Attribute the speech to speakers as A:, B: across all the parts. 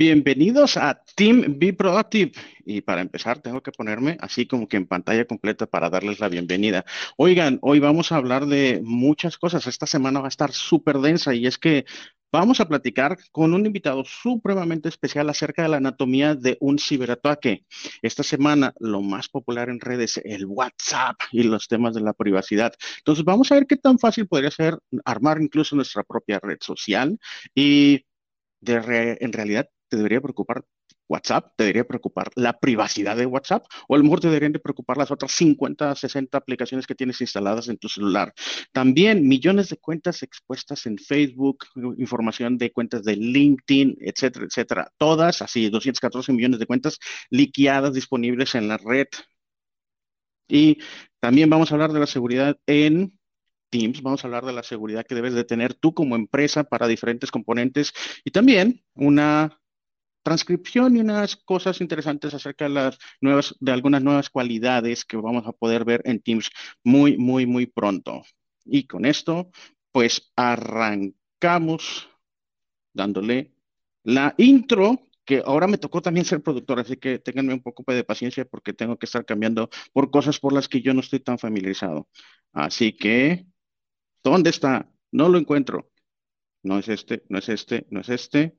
A: Bienvenidos a Team Be Productive. Y para empezar, tengo que ponerme así como que en pantalla completa para darles la bienvenida. Oigan, hoy vamos a hablar de muchas cosas. Esta semana va a estar súper densa y es que vamos a platicar con un invitado supremamente especial acerca de la anatomía de un ciberataque. Esta semana, lo más popular en redes, el WhatsApp y los temas de la privacidad. Entonces, vamos a ver qué tan fácil podría ser armar incluso nuestra propia red social y de en realidad te debería preocupar WhatsApp, te debería preocupar la privacidad de WhatsApp, o a lo mejor te deberían de preocupar las otras 50, 60 aplicaciones que tienes instaladas en tu celular. También millones de cuentas expuestas en Facebook, información de cuentas de LinkedIn, etcétera, etcétera. Todas, así, 214 millones de cuentas liquidadas disponibles en la red. Y también vamos a hablar de la seguridad en Teams, vamos a hablar de la seguridad que debes de tener tú como empresa para diferentes componentes y también una transcripción y unas cosas interesantes acerca de algunas nuevas cualidades que vamos a poder ver en Teams muy, muy, muy pronto. Y con esto, pues arrancamos dándole la intro que ahora me tocó también ser productor, así que ténganme un poco de paciencia porque tengo que estar cambiando por cosas por las que yo no estoy tan familiarizado. Así que ¿Dónde está? No lo encuentro. No es este, no es este, no es este.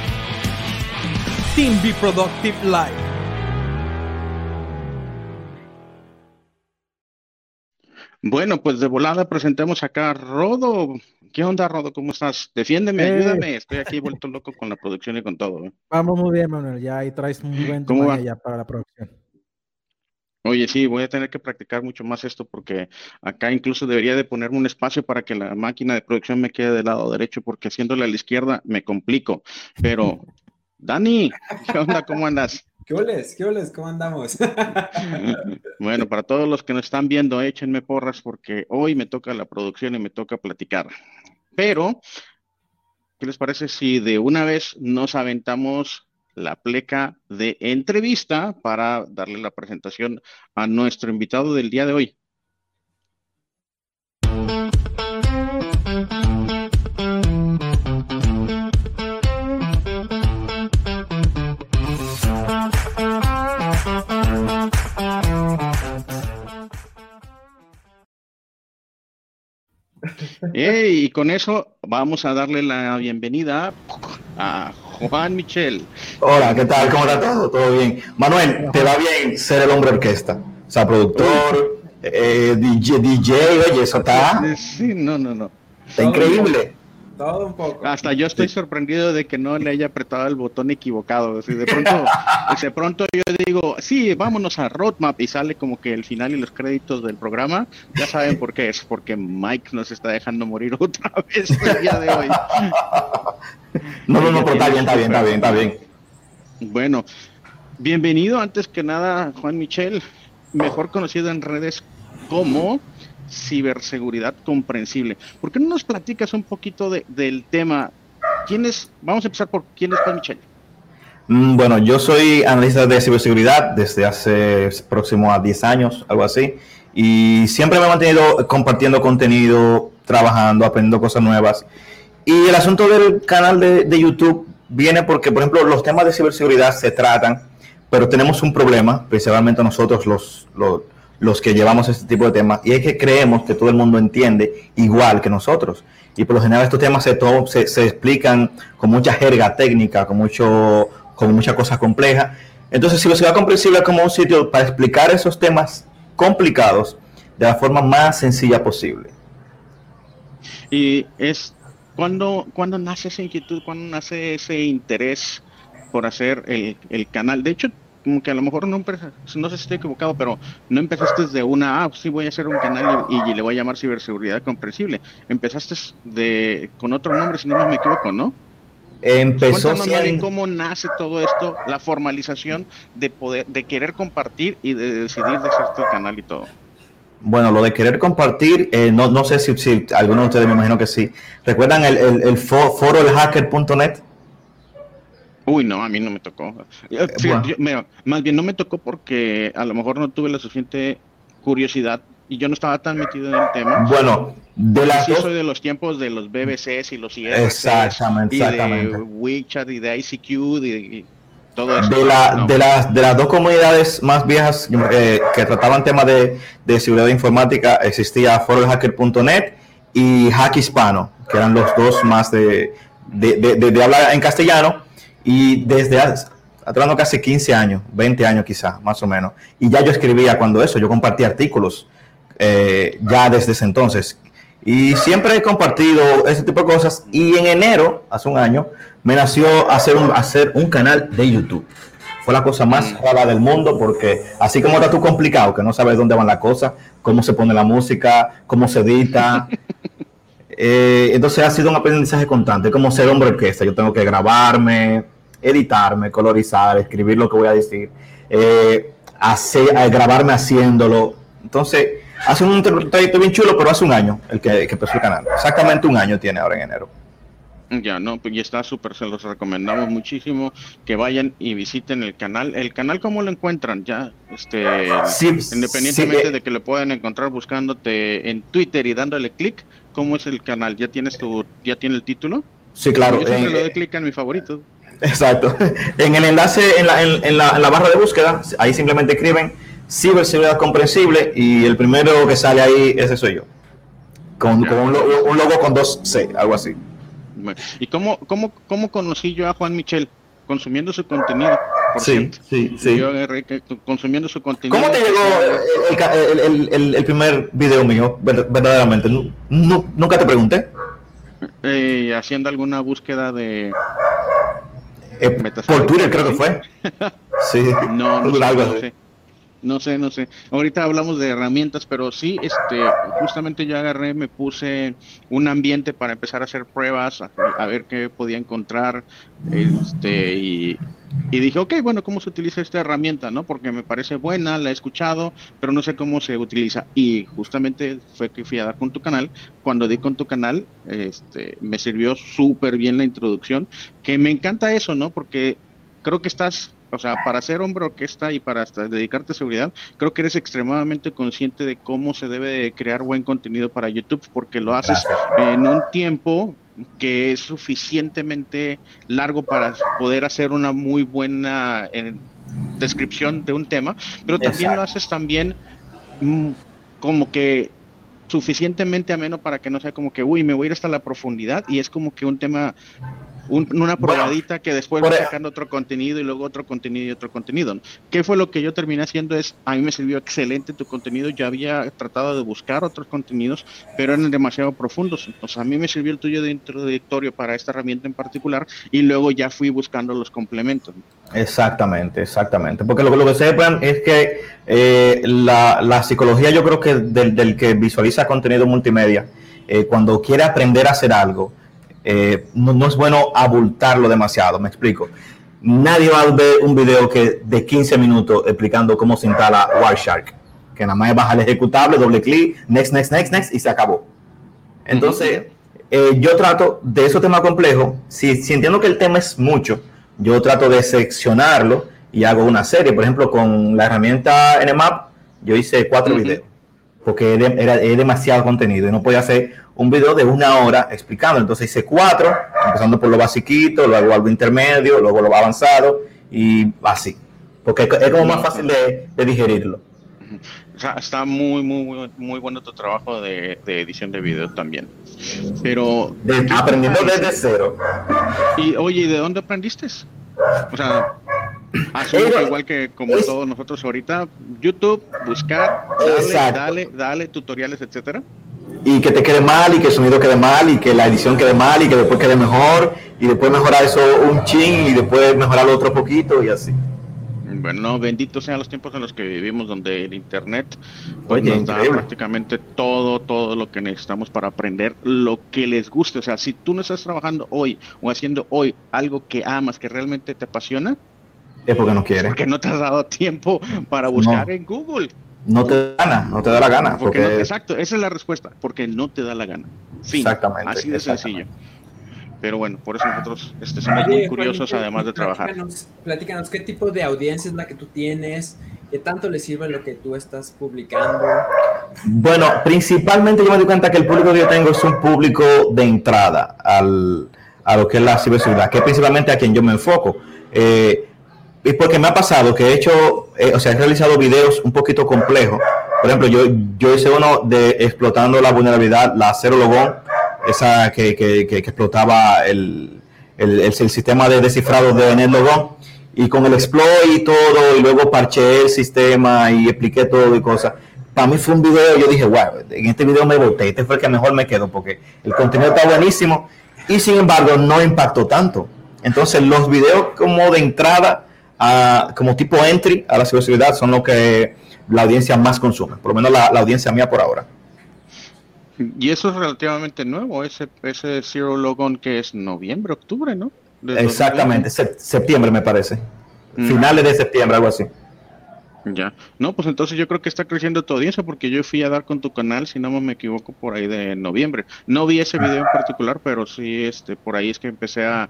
B: Team Be Productive Live.
A: Bueno, pues de volada presentemos acá a Rodo. ¿Qué onda, Rodo? ¿Cómo estás? Defiéndeme, eh. ayúdame. Estoy aquí vuelto loco con la producción y con todo. ¿eh?
C: Vamos muy bien, Manuel. Ya ahí traes un buen tema ya para la producción.
A: Oye, sí, voy a tener que practicar mucho más esto porque acá incluso debería de ponerme un espacio para que la máquina de producción me quede del lado derecho porque haciéndole a la izquierda me complico. Pero, Dani, ¿qué onda? ¿Cómo andas?
D: ¿Qué oles? ¿Qué oles? ¿Cómo andamos?
A: bueno, para todos los que nos están viendo, échenme porras porque hoy me toca la producción y me toca platicar. Pero, ¿qué les parece si de una vez nos aventamos la pleca de entrevista para darle la presentación a nuestro invitado del día de hoy. Y con eso vamos a darle la bienvenida a Juan Michel.
E: Hola, ¿qué tal? ¿Cómo está todo? ¿Todo bien? Manuel, ¿te va bien ser el hombre orquesta? O sea, productor, eh, DJ, DJ, oye, eso está...
A: Sí, no, no, no.
E: Está increíble.
D: Todo un poco.
A: Hasta yo estoy sorprendido de que no le haya apretado el botón equivocado. de pronto, de pronto yo digo, sí, vámonos a Roadmap y sale como que el final y los créditos del programa. Ya saben por qué es, porque Mike nos está dejando morir otra vez el día de hoy.
E: No, no, no, pero está bien, está bien, está bien, está bien.
A: Bueno, bienvenido antes que nada, Juan Michel, mejor conocido en redes como ciberseguridad comprensible. ¿Por qué no nos platicas un poquito del tema? ¿Quién es? Vamos a empezar por quién es Michel.
E: Mm, bueno, yo soy analista de ciberseguridad desde hace próximo a 10 años, algo así, y siempre me he mantenido compartiendo contenido, trabajando, aprendiendo cosas nuevas. Y el asunto del canal de, YouTube viene porque, por ejemplo, los temas de ciberseguridad se tratan, pero tenemos un problema, principalmente nosotros los, los, que llevamos este tipo de temas, y es que creemos que todo el mundo entiende igual que nosotros. Y por lo general estos temas se, se, se explican con mucha jerga técnica, con, mucho, con muchas cosas complejas. Entonces, ciberseguridad comprensible es como un sitio para explicar esos temas complicados de la forma más sencilla posible.
A: Y es ¿Cuándo, ¿Cuándo nace esa inquietud? ¿Cuándo nace ese interés por hacer el, canal? De hecho, como que a lo mejor no no sé si estoy equivocado, pero no empezaste de una, ah, sí voy a hacer un canal y, le voy a llamar ciberseguridad comprensible. Empezaste de con otro nombre, si no me equivoco, ¿no?
E: Empezó
A: cómo nace todo esto, la formalización de poder, de querer compartir y de decidir de hacer tu canal y todo.
E: Bueno, lo de querer compartir, eh, no, no sé si, si algunos de ustedes me imagino que sí. ¿Recuerdan el, el, el foro elhacker.net?
A: Uy, no, a mí no me tocó. Eh, mira, más bien no me tocó porque a lo mejor no tuve la suficiente curiosidad y yo no estaba tan metido en el tema.
E: Bueno, de las
A: sí soy de los tiempos de los BBCs y los IRCs
E: exactamente,
A: y
E: exactamente.
A: de WeChat y de ICQ y todo eso.
E: De, la, no. de, las, de las dos comunidades más viejas eh, que trataban temas de, de, seguridad informática existía forohacker.net y Hack Hispano, que eran los dos más de, de, de, de hablar en castellano y desde hablando casi 15 años, 20 años quizá, más o menos. Y ya yo escribía cuando eso, yo compartía artículos eh, ya desde ese entonces. Y siempre he compartido ese tipo de cosas. Y en enero, hace un año, me nació hacer un, hacer un canal de YouTube. Fue la cosa más rara del mundo porque así como está tú complicado, que no sabes dónde van las cosas, cómo se pone la música, cómo se edita. eh, entonces ha sido un aprendizaje constante, como ser hombre orquesta. Yo tengo que grabarme, editarme, colorizar, escribir lo que voy a decir, eh, hacer, grabarme haciéndolo. Entonces, hace un trayecto bien chulo, pero hace un año el que, que empezó el canal. Exactamente un año tiene ahora en enero.
A: Ya, no, pues ya está súper, se los recomendamos muchísimo que vayan y visiten el canal. ¿El canal cómo lo encuentran? Ya, este,
E: sí,
A: independientemente
E: sí, eh.
A: de que lo puedan encontrar buscándote en Twitter y dándole clic, ¿cómo es el canal? ¿Ya tienes tu, ya tiene el título?
E: Sí, claro.
A: Yo siempre eh, le doy clic en mi favorito.
E: Exacto. En el enlace, en la, en, en, la, en la barra de búsqueda, ahí simplemente escriben ciberseguridad comprensible y el primero que sale ahí, ese soy yo. Con, con un, logo, un, logo, con dos C, algo así.
A: ¿Y cómo, cómo, cómo conocí yo a Juan Michel? Consumiendo su contenido.
E: Sí,
A: cierto.
E: sí, sí.
A: Yo consumiendo su contenido.
E: ¿Cómo te llegó el, el, el, el primer video mío, verdaderamente? ¿Nunca te pregunté?
A: Eh, haciendo alguna búsqueda de...
E: Eh, por Twitter creo que fue. Sí,
A: no, no, sé, no sé. No sé, no sé. Ahorita hablamos de herramientas, pero sí, este, justamente yo agarré, me puse un ambiente para empezar a hacer pruebas, a, a ver qué podía encontrar, este, y, y, dije, ok, bueno, ¿cómo se utiliza esta herramienta, no? Porque me parece buena, la he escuchado, pero no sé cómo se utiliza. Y justamente fue que fui a dar con tu canal. Cuando di con tu canal, este, me sirvió súper bien la introducción, que me encanta eso, ¿no? Porque creo que estás o sea, para ser hombre orquesta y para hasta dedicarte a seguridad, creo que eres extremadamente consciente de cómo se debe de crear buen contenido para YouTube, porque lo haces en un tiempo que es suficientemente largo para poder hacer una muy buena eh, descripción de un tema, pero también Exacto. lo haces también mmm, como que suficientemente ameno para que no sea como que, uy, me voy a ir hasta la profundidad y es como que un tema un, una probadita bueno, que después va sacando otro contenido y luego otro contenido y otro contenido. ¿Qué fue lo que yo terminé haciendo? Es, a mí me sirvió excelente tu contenido, yo había tratado de buscar otros contenidos, pero eran demasiado profundos. Entonces a mí me sirvió el tuyo de introductorio para esta herramienta en particular y luego ya fui buscando los complementos.
E: Exactamente, exactamente. Porque lo, lo que sepan es que eh, la, la, psicología yo creo que del, del que visualiza contenido multimedia, eh, cuando quiere aprender a hacer algo, eh, no, no, es bueno abultarlo demasiado, me explico. Nadie va a ver un video que de 15 minutos explicando cómo se instala Wireshark, que nada más es bajar el ejecutable, doble clic, next, next, next, next y se acabó. Entonces, eh, yo trato de esos temas complejos, si, si entiendo que el tema es mucho, yo trato de seccionarlo y hago una serie. Por ejemplo, con la herramienta Nmap, yo hice cuatro uh -huh. videos, porque era, era, era demasiado contenido y no podía hacer un video de una hora explicando. Entonces hice cuatro, empezando por lo basiquito, luego algo intermedio, luego lo avanzado y así. Porque es como más fácil de, de digerirlo.
A: O sea, está muy, muy, muy, muy bueno tu trabajo de, de edición de video también. Pero.
E: De, aprendiendo desde cero.
A: Y oye, ¿de dónde aprendiste? O sea, asumo que igual que como es, todos nosotros ahorita, YouTube, buscar, dale, dale, dale, tutoriales, etcétera
E: y que te quede mal y que el sonido quede mal y que la edición quede mal y que después quede mejor y después mejorar eso un chin y después mejorar otro poquito y así.
A: Bueno, benditos sean los tiempos en los que vivimos, donde el Internet pues, nos da prácticamente todo, todo lo que necesitamos para aprender lo que les guste. O sea, si tú no estás trabajando hoy o haciendo hoy algo que amas, que realmente te apasiona,
E: es porque no quieres.
A: Porque no te has dado tiempo para buscar en Google.
E: No te da gana, no te da la gana.
A: Porque exacto, esa es la respuesta, porque no te da la gana. Exactamente. Así de sencillo. Pero bueno, por eso nosotros este, somos muy curiosos además de trabajar.
D: Platícanos, qué tipo de audiencia es la que tú tienes, qué tanto le sirve lo que tú estás publicando.
E: Bueno, principalmente yo me doy cuenta que el público que yo tengo es un público de entrada al, a lo que es la ciberseguridad, que es principalmente a quien yo me enfoco. Eh, y porque me ha pasado que he hecho, eh, o sea, he realizado videos un poquito complejos. Por ejemplo, yo, yo hice uno de explotando la vulnerabilidad, la cero logón, esa que, que, que, explotaba el, el, el, sistema de descifrado de NetLogon. Y con el exploit y todo, y luego parché el sistema y expliqué todo y cosas. Para mí fue un video, yo dije, wow, en este video me boté, este fue el que mejor me quedó porque el contenido está buenísimo y sin embargo no impactó tanto. Entonces los videos como de entrada, a, como tipo entry a la ciberseguridad son lo que la audiencia más consume, por lo menos la, la audiencia mía por ahora.
A: Y eso es relativamente nuevo, ese, ese Zero Logon que es noviembre, octubre, ¿no?
E: Exactamente, septiembre me parece. Finales de septiembre, algo así.
A: Ya. No, pues entonces yo creo que está creciendo tu audiencia porque yo fui a dar con tu canal, si no me equivoco, por ahí de noviembre. No vi ese video en particular, pero sí, este, por ahí es que empecé a,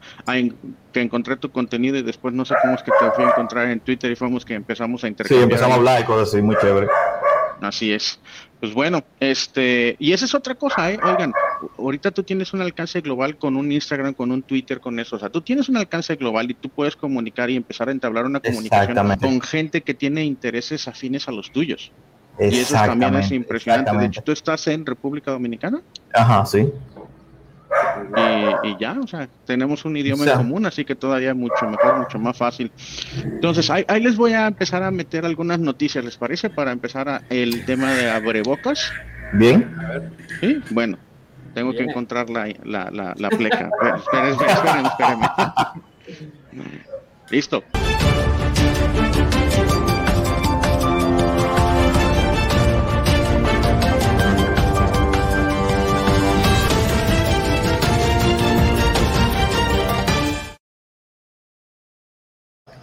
A: que encontré tu contenido y después no sé cómo es que te fui a encontrar en Twitter y fuimos que empezamos a intercambiar.
E: Sí, empezamos a hablar y cosas así, muy chévere.
A: Así es. Pues bueno, este, y esa es otra cosa, ¿eh? Oigan, ahorita tú tienes un alcance global con un Instagram, con un Twitter, con eso. O sea, tú tienes un alcance global y tú puedes comunicar y empezar a entablar una comunicación con gente que tiene intereses afines a los tuyos. Y eso también es impresionante. De hecho, tú estás en República Dominicana.
E: Ajá, sí.
A: Y, ya, o sea, tenemos un idioma en común, así que todavía mucho mejor, mucho más fácil. Entonces, ahí, les voy a empezar a meter algunas noticias, ¿les parece? Para empezar a, el tema de abrebocas.
E: Bien.
A: Sí, bueno, tengo que encontrar la, la, la, la pleca. esperen, esperen, esperen. Listo.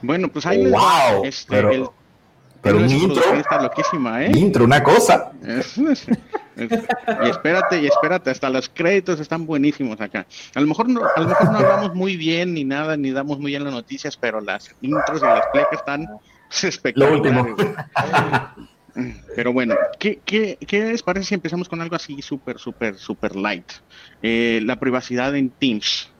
A: Bueno, pues ahí
E: wow, este, pero, pero un intro,
A: está loquísima, ¿eh?
E: Intro, una cosa.
A: y espérate, y espérate, hasta los créditos están buenísimos acá. A lo mejor no, a lo mejor no hablamos muy bien ni nada, ni damos muy bien las noticias, pero las intros y las plecas están espectaculares. Pero bueno, ¿qué, qué, ¿qué, les parece si empezamos con algo así súper, súper, súper light? Eh, la privacidad en Teams.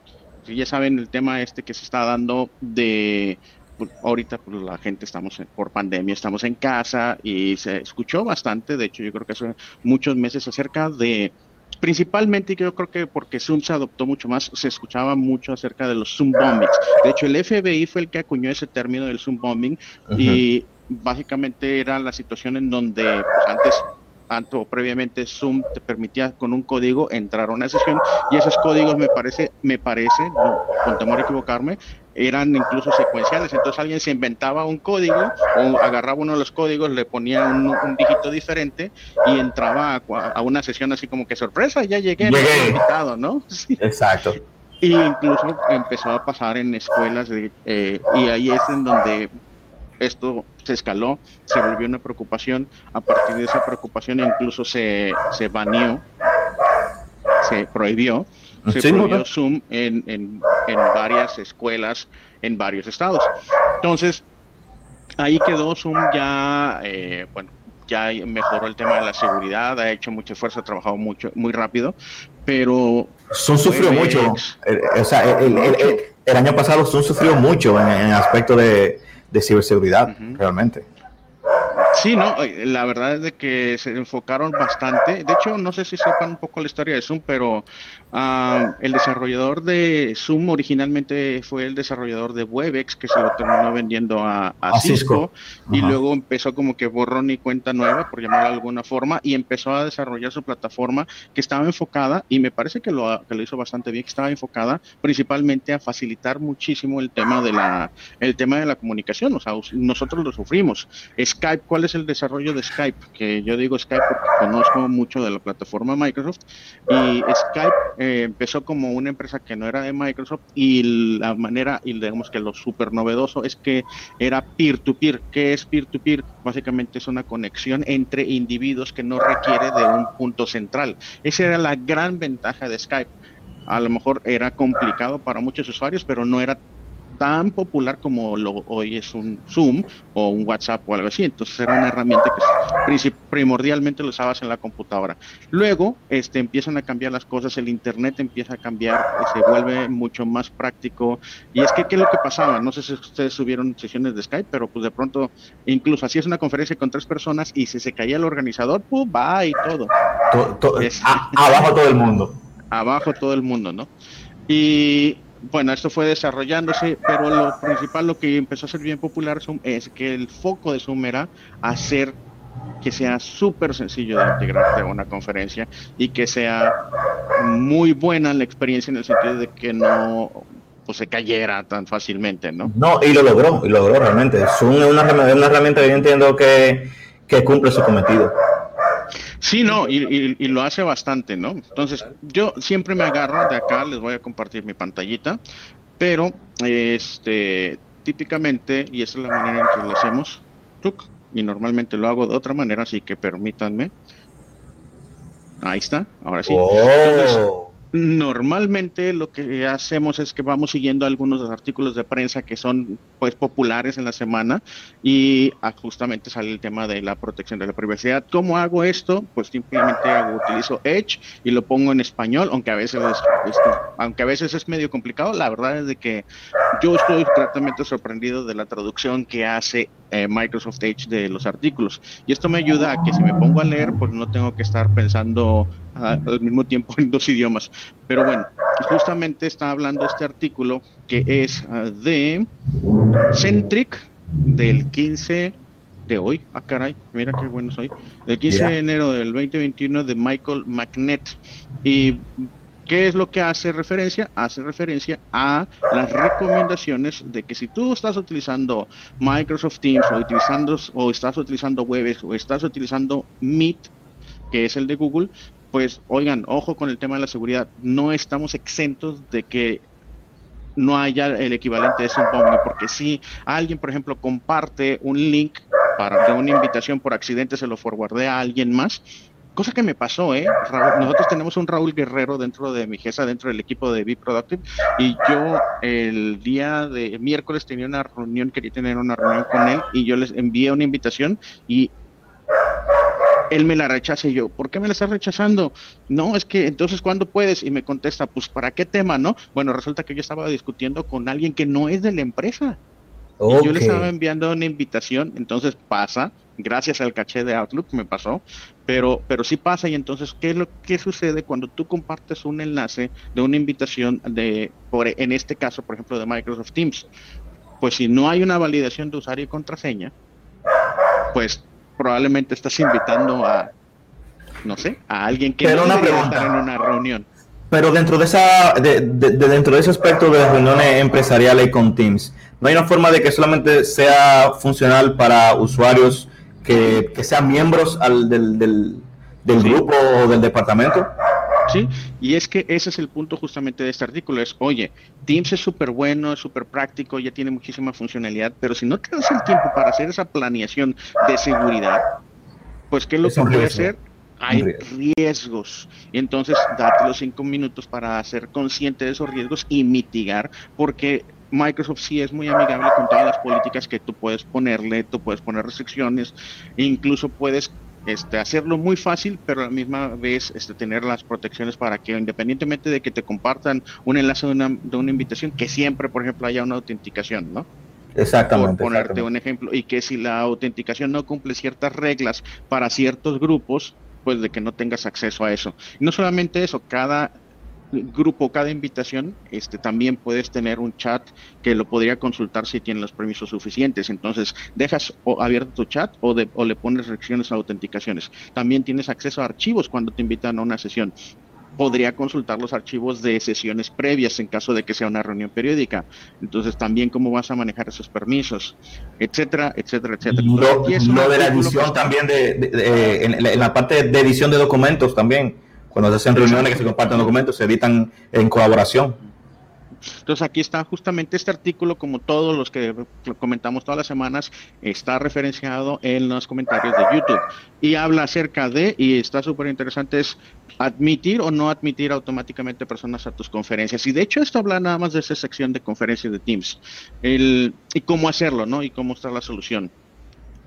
A: Ya saben el tema este que se está dando de pues, ahorita pues, la gente estamos por pandemia, estamos en casa y se escuchó bastante, de hecho yo creo que hace muchos meses acerca de, principalmente yo creo que porque Zoom se adoptó mucho más, se escuchaba mucho acerca de los Zoom bombings. De hecho el FBI fue el que acuñó ese término del Zoom bombing y básicamente era la situación en donde pues, antes tanto previamente Zoom te permitía con un código entrar a una sesión y esos códigos me parece, me parece, con temor a equivocarme, eran incluso secuenciales. Entonces alguien se inventaba un código o agarraba uno de los códigos, le ponía un, dígito diferente y entraba a, una sesión así como que sorpresa, ya llegué,
E: llegué.
A: invitado, ¿no?
E: Exacto.
A: Y incluso empezó a pasar en escuelas eh, y ahí es en donde esto se escaló, se volvió una preocupación, a partir de esa preocupación incluso se, se baneó, se prohibió, se prohibió Zoom en, en, en varias escuelas en varios estados. Entonces, ahí quedó Zoom ya, eh, bueno, ya mejoró el tema de la seguridad, ha hecho mucho esfuerzo, ha trabajado mucho, muy rápido, pero...
E: Zoom sufrió mucho, el, o sea, el, el, el, año pasado Zoom sufrió mucho en, el aspecto de, de ciberseguridad, realmente.
A: Sí, no, la verdad es de que se enfocaron bastante. De hecho, no sé si sepan un poco la historia de Zoom, pero ah, el desarrollador de Zoom originalmente fue el desarrollador de Webex, que se lo terminó vendiendo a, Cisco, y luego empezó como que borrón y cuenta nueva, por llamarlo de alguna forma, y empezó a desarrollar su plataforma que estaba enfocada, y me parece que lo, que lo hizo bastante bien, que estaba enfocada principalmente a facilitar muchísimo el tema de la, el tema de la comunicación. O sea, nosotros lo sufrimos. Skype, ¿cuál es el desarrollo de Skype? Que yo digo Skype porque conozco mucho de la plataforma Microsoft y Skype eh, empezó como una empresa que no era de Microsoft y la manera, y digamos que lo súper novedoso es que era peer-to-peer. ¿Qué es peer-to-peer? Básicamente es una conexión entre individuos que no requiere de un punto central. Esa era la gran ventaja de Skype. A lo mejor era complicado para muchos usuarios, pero no era tan popular como lo, hoy es un Zoom o un WhatsApp o algo así. Entonces era una herramienta que primordialmente lo usabas en la computadora. Luego este, empiezan a cambiar las cosas, el Internet empieza a cambiar, se vuelve mucho más práctico. Y es que, ¿qué es lo que pasaba? No sé si ustedes subieron sesiones de Skype, pero pues de pronto, incluso hacías una conferencia con tres personas y si se caía el organizador, pues va y todo.
E: abajo todo el mundo.
A: Abajo todo el mundo, ¿no? Y bueno, esto fue desarrollándose, pero lo principal, lo que empezó a ser bien popular es que el foco de Zoom era hacer que sea súper sencillo de integrarte a una conferencia y que sea muy buena la experiencia en el sentido de que no pues, se cayera tan fácilmente, ¿no?
E: No, y lo logró, y lo logró realmente. Zoom es una, una herramienta que yo entiendo que cumple su cometido.
A: Sí, no, y, lo hace bastante, ¿no? Entonces, yo siempre me agarro de acá, les voy a compartir mi pantallita, pero este típicamente, y esa es la manera en que lo hacemos, y normalmente lo hago de otra manera, así que permítanme. Ahí está, ahora sí. Oh. Normalmente lo que hacemos es que vamos siguiendo algunos artículos de prensa que son pues populares en la semana y ah, justamente sale el tema de la protección de la privacidad. ¿Cómo hago esto? Pues simplemente utilizo Edge y lo pongo en español, aunque a veces es, aunque a veces es medio complicado. La verdad es de que yo estoy totalmente sorprendido de la traducción que hace eh, Microsoft Edge de los artículos y esto me ayuda a que si me pongo a leer pues no tengo que estar pensando al mismo tiempo en dos idiomas. Pero bueno, justamente está hablando este artículo que es ah, de Centric del 15 de hoy. Ah, caray, mira qué bueno soy. Del 15 de enero del 2021 de Michael McNett. Y ¿Qué es lo que hace referencia? Hace referencia a las recomendaciones de que si tú estás utilizando Microsoft Teams o, utilizando, o estás utilizando Webex o estás utilizando Meet, que es el de Google, pues oigan, ojo con el tema de la seguridad, no estamos exentos de que no haya el equivalente de Zoom porque si alguien, por ejemplo, comparte un link para de una invitación por accidente, se lo forwardé a alguien más, cosa que me pasó, ¿eh? nosotros tenemos un Raúl Guerrero dentro de mi GESA, dentro del equipo de Be Productive, y yo el día de miércoles tenía una reunión, quería tener una reunión con él, y yo les envié una invitación, y él me la rechaza y yo, ¿por qué me la estás rechazando? No, es que entonces ¿cuándo puedes? Y me contesta, pues ¿para qué tema, no? Bueno, resulta que yo estaba discutiendo con alguien que no es de la empresa. Y yo le estaba enviando una invitación, entonces pasa, gracias al caché de Outlook me pasó, pero, pero sí pasa y entonces, ¿qué es lo que sucede cuando tú compartes un enlace de una invitación de, por, en este caso, por ejemplo, de Microsoft Teams? Pues si no hay una validación de usuario y contraseña, pues probablemente estás invitando a, no sé, a alguien que
E: no
A: una
E: pregunta.
A: en una reunión.
E: Pero dentro de esa, de, dentro de ese aspecto de reuniones empresariales con Teams, ¿no hay una forma de que solamente sea funcional para usuarios que, sean miembros al, del, del, grupo o del departamento?
A: ¿Sí? Y es que ese es el punto justamente de este artículo, es, oye, Teams es súper bueno, es súper práctico, ya tiene muchísima funcionalidad, pero si no te das el tiempo para hacer esa planeación de seguridad, pues ¿qué es lo que puede hacer? Hay riesgos. Y entonces, date los cinco minutos para ser consciente de esos riesgos y mitigar, porque Microsoft sí es muy amigable con todas las políticas que tú puedes ponerle, tú puedes poner restricciones, incluso puedes este, hacerlo muy fácil, pero a la misma vez este, tener las protecciones para que independientemente de que te compartan un enlace de una, de una invitación, que siempre, por ejemplo, haya una autenticación, ¿no?
E: Exactamente.
A: Por ponerte un ejemplo. Y que si la autenticación no cumple ciertas reglas para ciertos grupos, pues de que no tengas acceso a eso. Y no solamente eso, cada grupo, cada invitación, este, también puedes tener un chat que lo podría consultar si tiene los permisos suficientes. Entonces, dejas abierto tu chat o, o le pones reacciones a autenticaciones. También tienes acceso a archivos cuando te invitan a una sesión podría consultar los archivos de sesiones previas en caso de que sea una reunión periódica. Entonces, también cómo vas a manejar esos permisos, etcétera, etcétera, etcétera.
E: Lo, de la edición también, de, en, la parte de edición de documentos también, cuando se hacen reuniones que se comparten documentos, se editan en colaboración.
A: Entonces aquí está justamente este artículo, como todos los que comentamos todas las semanas, está referenciado en los comentarios de YouTube y habla acerca de, y está súper interesante, es admitir o no admitir automáticamente personas a tus conferencias. Y de hecho esto habla nada más de esa sección de conferencias de Teams el, y cómo hacerlo, ¿no? Y cómo está la solución.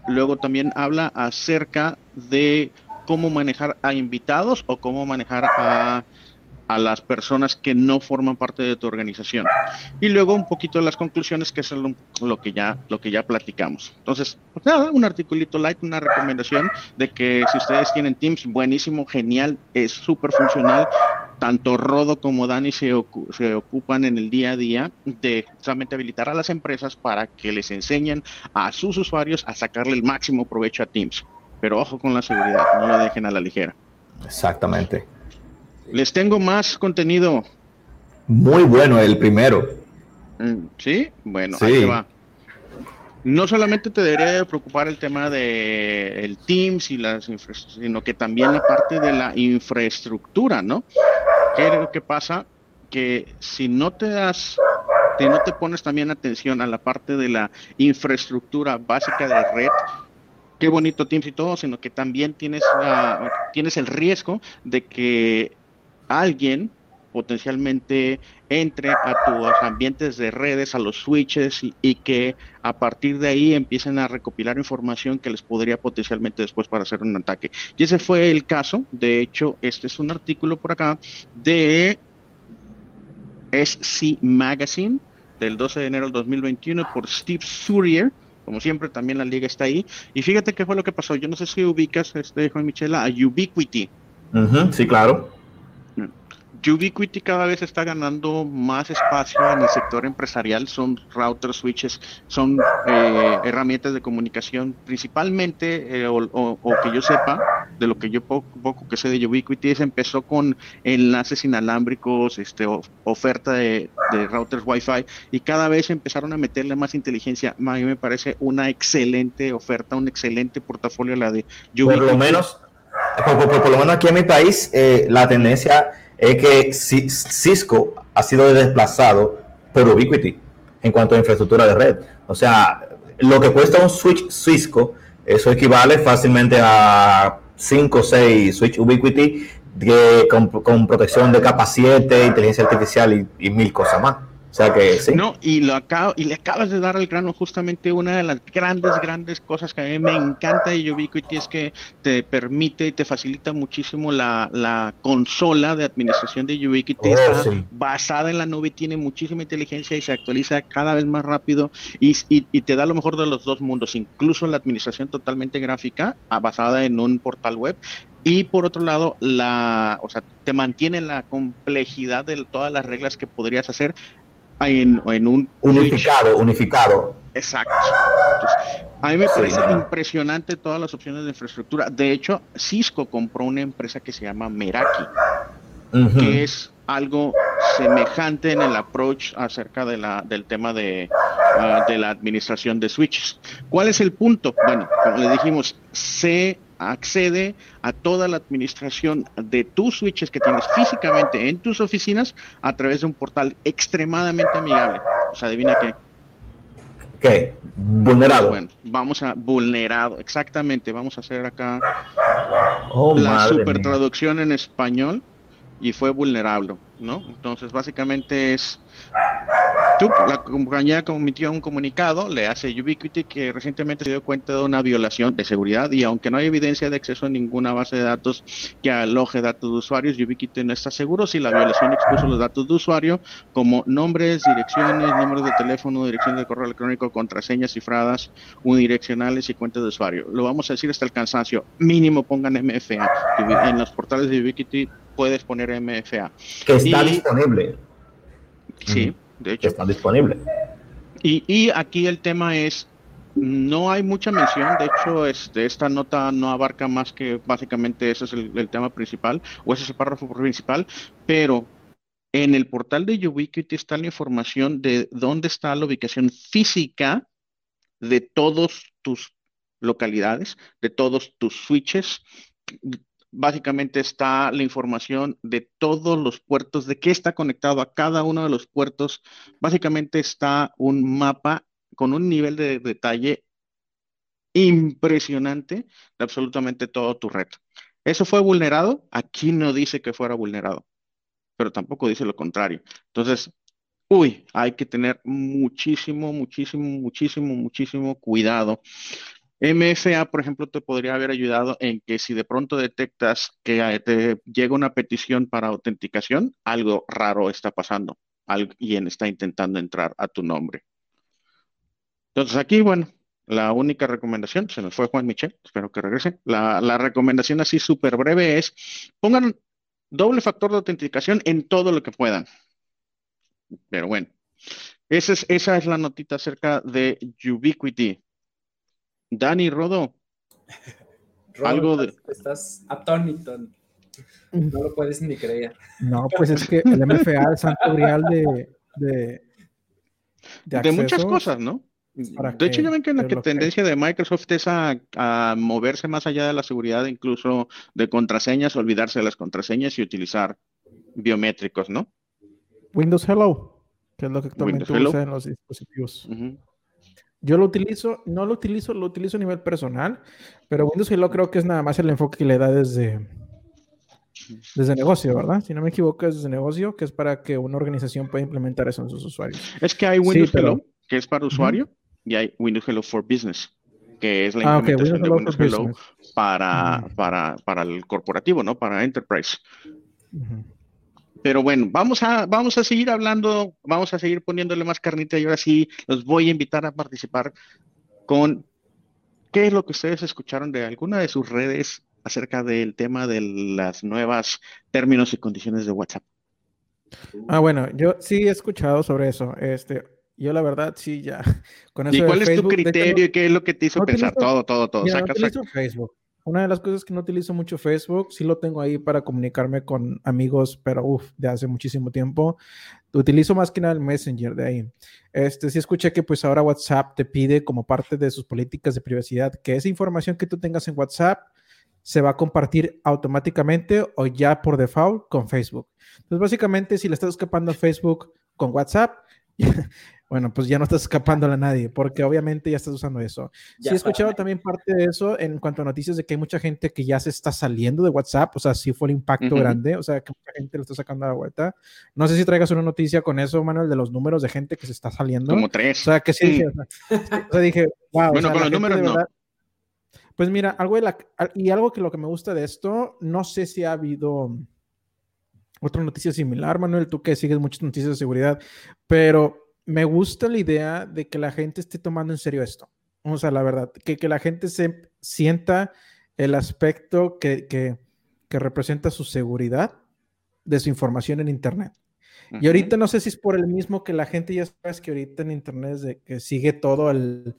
A: Luego también habla acerca de cómo manejar a invitados o cómo manejar a a las personas que no forman parte de tu organización. Y luego un poquito de las conclusiones, que es lo, que ya lo que ya platicamos. Entonces, pues nada, un articulito light, una recomendación de que si ustedes tienen Teams, buenísimo, genial, es súper funcional. Tanto Rodo como Dani se, se ocupan en el día a día de justamente habilitar a las empresas para que les enseñen a sus usuarios a sacarle el máximo provecho a Teams. Pero ojo con la seguridad, no lo dejen a la ligera.
E: Exactamente.
A: Les tengo más contenido.
E: Muy bueno el primero.
A: Mm, sí, bueno, ahí va. No solamente te debería preocupar el tema de el Teams y las sino que también la parte de la infraestructura, ¿no? ¿Qué es lo que pasa? Que si no te das, si no te pones también atención a la parte de la infraestructura básica de red, qué bonito Teams y todo, sino que también tienes, tienes el riesgo de que alguien potencialmente entre a tus ambientes de redes, a los switches y, que a partir de ahí empiecen a recopilar información que les podría potencialmente después para hacer un ataque. Y ese fue el caso. De hecho, este es un artículo por acá de SC Magazine del 12 de enero del 2021 por Steve Surier. Como siempre, también la liga está ahí. Y fíjate qué fue lo que pasó. Yo no sé si ubicas, este, Juan Michela, a Ubiquity.
E: sí, claro.
A: Ubiquiti cada vez está ganando más espacio en el sector empresarial, son routers, switches, son eh, herramientas de comunicación, principalmente, eh, o, que yo sepa, de lo que yo poco, que sé de Ubiquiti, empezó con enlaces inalámbricos, este, oferta de, routers Wi-Fi, y cada vez empezaron a meterle más inteligencia. A mí me parece una excelente oferta, un excelente portafolio la de
E: Ubiquiti. Por lo menos, por, lo menos aquí en mi país, eh, la tendencia es que Cisco ha sido desplazado por Ubiquiti en cuanto a infraestructura de red. O sea, lo que cuesta un switch Cisco, eso equivale fácilmente a 5 o 6 switch Ubiquiti con, protección de capa 7, inteligencia artificial y mil cosas más. O sea que sí.
A: No, y, lo acabo, y le acabas de dar al grano justamente una de las grandes, grandes cosas que a mí me encanta de Ubiquiti es que te permite y te facilita muchísimo la, la consola de administración de Ubiquiti. Oh, está basada en la nube, tiene muchísima inteligencia y se actualiza cada vez más rápido y, y, te da lo mejor de los dos mundos, incluso la administración totalmente gráfica ah, basada en un portal web y por otro lado, la, o sea, te mantiene la complejidad de todas las reglas que podrías hacer en, un
E: unificado, unificado.
A: Exacto. a mí me parece impresionante todas las opciones de infraestructura. De hecho, Cisco compró una empresa que se llama Meraki, que es algo semejante en el approach acerca de la, del tema de, ah, de la administración de switches. ¿Cuál es el punto? Bueno, como le dijimos, se accede a toda la administración de tus switches que tienes físicamente en tus oficinas a través de un portal extremadamente amigable. O sea, adivina qué.
E: ¿Qué? Vulnerado.
A: Bueno, vamos a vulnerado, exactamente. Vamos a hacer acá oh, la super traducción en español. y fue vulnerable, ¿no? Entonces, básicamente es la compañía comitió un comunicado, le hace Ubiquiti que recientemente se dio cuenta de una violación de seguridad y aunque no hay evidencia de acceso a ninguna base de datos que aloje datos de usuarios, Ubiquiti no está seguro si la violación expuso los datos de usuario como nombres, direcciones, números de teléfono, dirección de correo electrónico, contraseñas cifradas, unidireccionales y cuentas de usuario. Lo vamos a decir hasta el cansancio. Mínimo pongan MFA. En los portales de Ubiquiti puedes poner MFA.
E: Que está disponible.
A: Sí de hecho.
E: Están disponibles.
A: Y, aquí el tema es, no hay mucha mención, de hecho este, esta nota no abarca más que básicamente ese es el, tema principal, o ese es el párrafo principal, pero en el portal de Ubiquiti está la información de dónde está la ubicación física de todos tus localidades, de todos tus switches, básicamente está la información de todos los puertos, de qué está conectado a cada uno de los puertos. Básicamente está un mapa con un nivel de detalle impresionante de absolutamente todo tu red. ¿Eso fue vulnerado? Aquí no dice que fuera vulnerado, pero tampoco dice lo contrario. Entonces, uy, hay que tener muchísimo, muchísimo, muchísimo, muchísimo cuidado MFA, por ejemplo, te podría haber ayudado en que si de pronto detectas que eh, te llega una petición para autenticación, algo raro está pasando. Alguien está intentando entrar a tu nombre. Entonces aquí, bueno, la única recomendación, se nos fue Juan Michel, espero que regrese. La, recomendación así súper breve es, pongan doble factor de autenticación en todo lo que puedan. Pero bueno, esa es, esa es la notita acerca de Ubiquity. Dani Rodo.
D: algo de. Estás atónito. No lo puedes ni creer.
C: No, pues es que el MFA, es santo grial de, de,
A: de, muchas cosas, ¿no? De hecho, ya ven que la tendencia de Microsoft es a, a, moverse más allá de la seguridad, incluso de contraseñas, olvidarse de las contraseñas y utilizar biométricos, ¿no?
C: Windows Hello, que es lo que actualmente usa en los dispositivos. Yo lo utilizo, no lo utilizo, lo utilizo a nivel personal, pero Windows Hello creo que es nada más el enfoque que le da desde, desde negocio, ¿verdad? Si no me equivoco, es desde negocio, que es para que una organización pueda implementar eso en sus usuarios.
A: Es que hay Windows Hello, que es para usuario, y hay Windows Hello for Business, que es la ah, implementación de Windows Hello para, para, para, el corporativo, ¿no? Para Enterprise. Pero bueno, vamos a, vamos a seguir hablando, vamos a seguir poniéndole más carnita y ahora sí los voy a invitar a participar con qué es lo que ustedes escucharon de alguna de sus redes acerca del tema de las nuevas términos y condiciones de WhatsApp.
C: Ah, bueno, yo sí he escuchado sobre eso. Este, yo la verdad sí ya.
A: Con ¿Y cuál es tu criterio y qué es lo que te hizo pensar? todo, todo, todo.
C: saca, Facebook. Una de las cosas que no utilizo mucho Facebook, sí lo tengo ahí para comunicarme con amigos, pero uff, de hace muchísimo tiempo. Utilizo más que nada el Messenger de ahí. Este, sí escuché que pues ahora WhatsApp te pide como parte de sus políticas de privacidad que esa información que tú tengas en WhatsApp se va a compartir automáticamente o ya por default con Facebook. Entonces, básicamente, si le estás escapando a Facebook con WhatsApp, bueno, pues ya no estás escapando a nadie, porque obviamente ya estás usando eso. sí he escuchado también parte de eso en cuanto a noticias de que hay mucha gente que ya se está saliendo de WhatsApp, o sea, sí fue el impacto grande, o sea, que mucha gente lo está sacando a la vuelta. No sé si traigas una noticia con eso, Manuel, de los números de gente que se está saliendo.
A: Como tres.
C: O sea, que sí, o, sea, dije, wow. Bueno, con los números no. Pues mira, algo de la, y algo que lo que me gusta de esto, no sé si ha habido otra noticia similar, Manuel, tú que sigues muchas noticias de seguridad, pero me gusta la idea de que la gente esté tomando en serio esto. O sea, la verdad, que, que la gente se sienta el aspecto que, que, que, representa su seguridad de su información en Internet. Y ahorita no sé si es por el mismo que la gente ya sabes que ahorita en Internet es de que sigue todo el,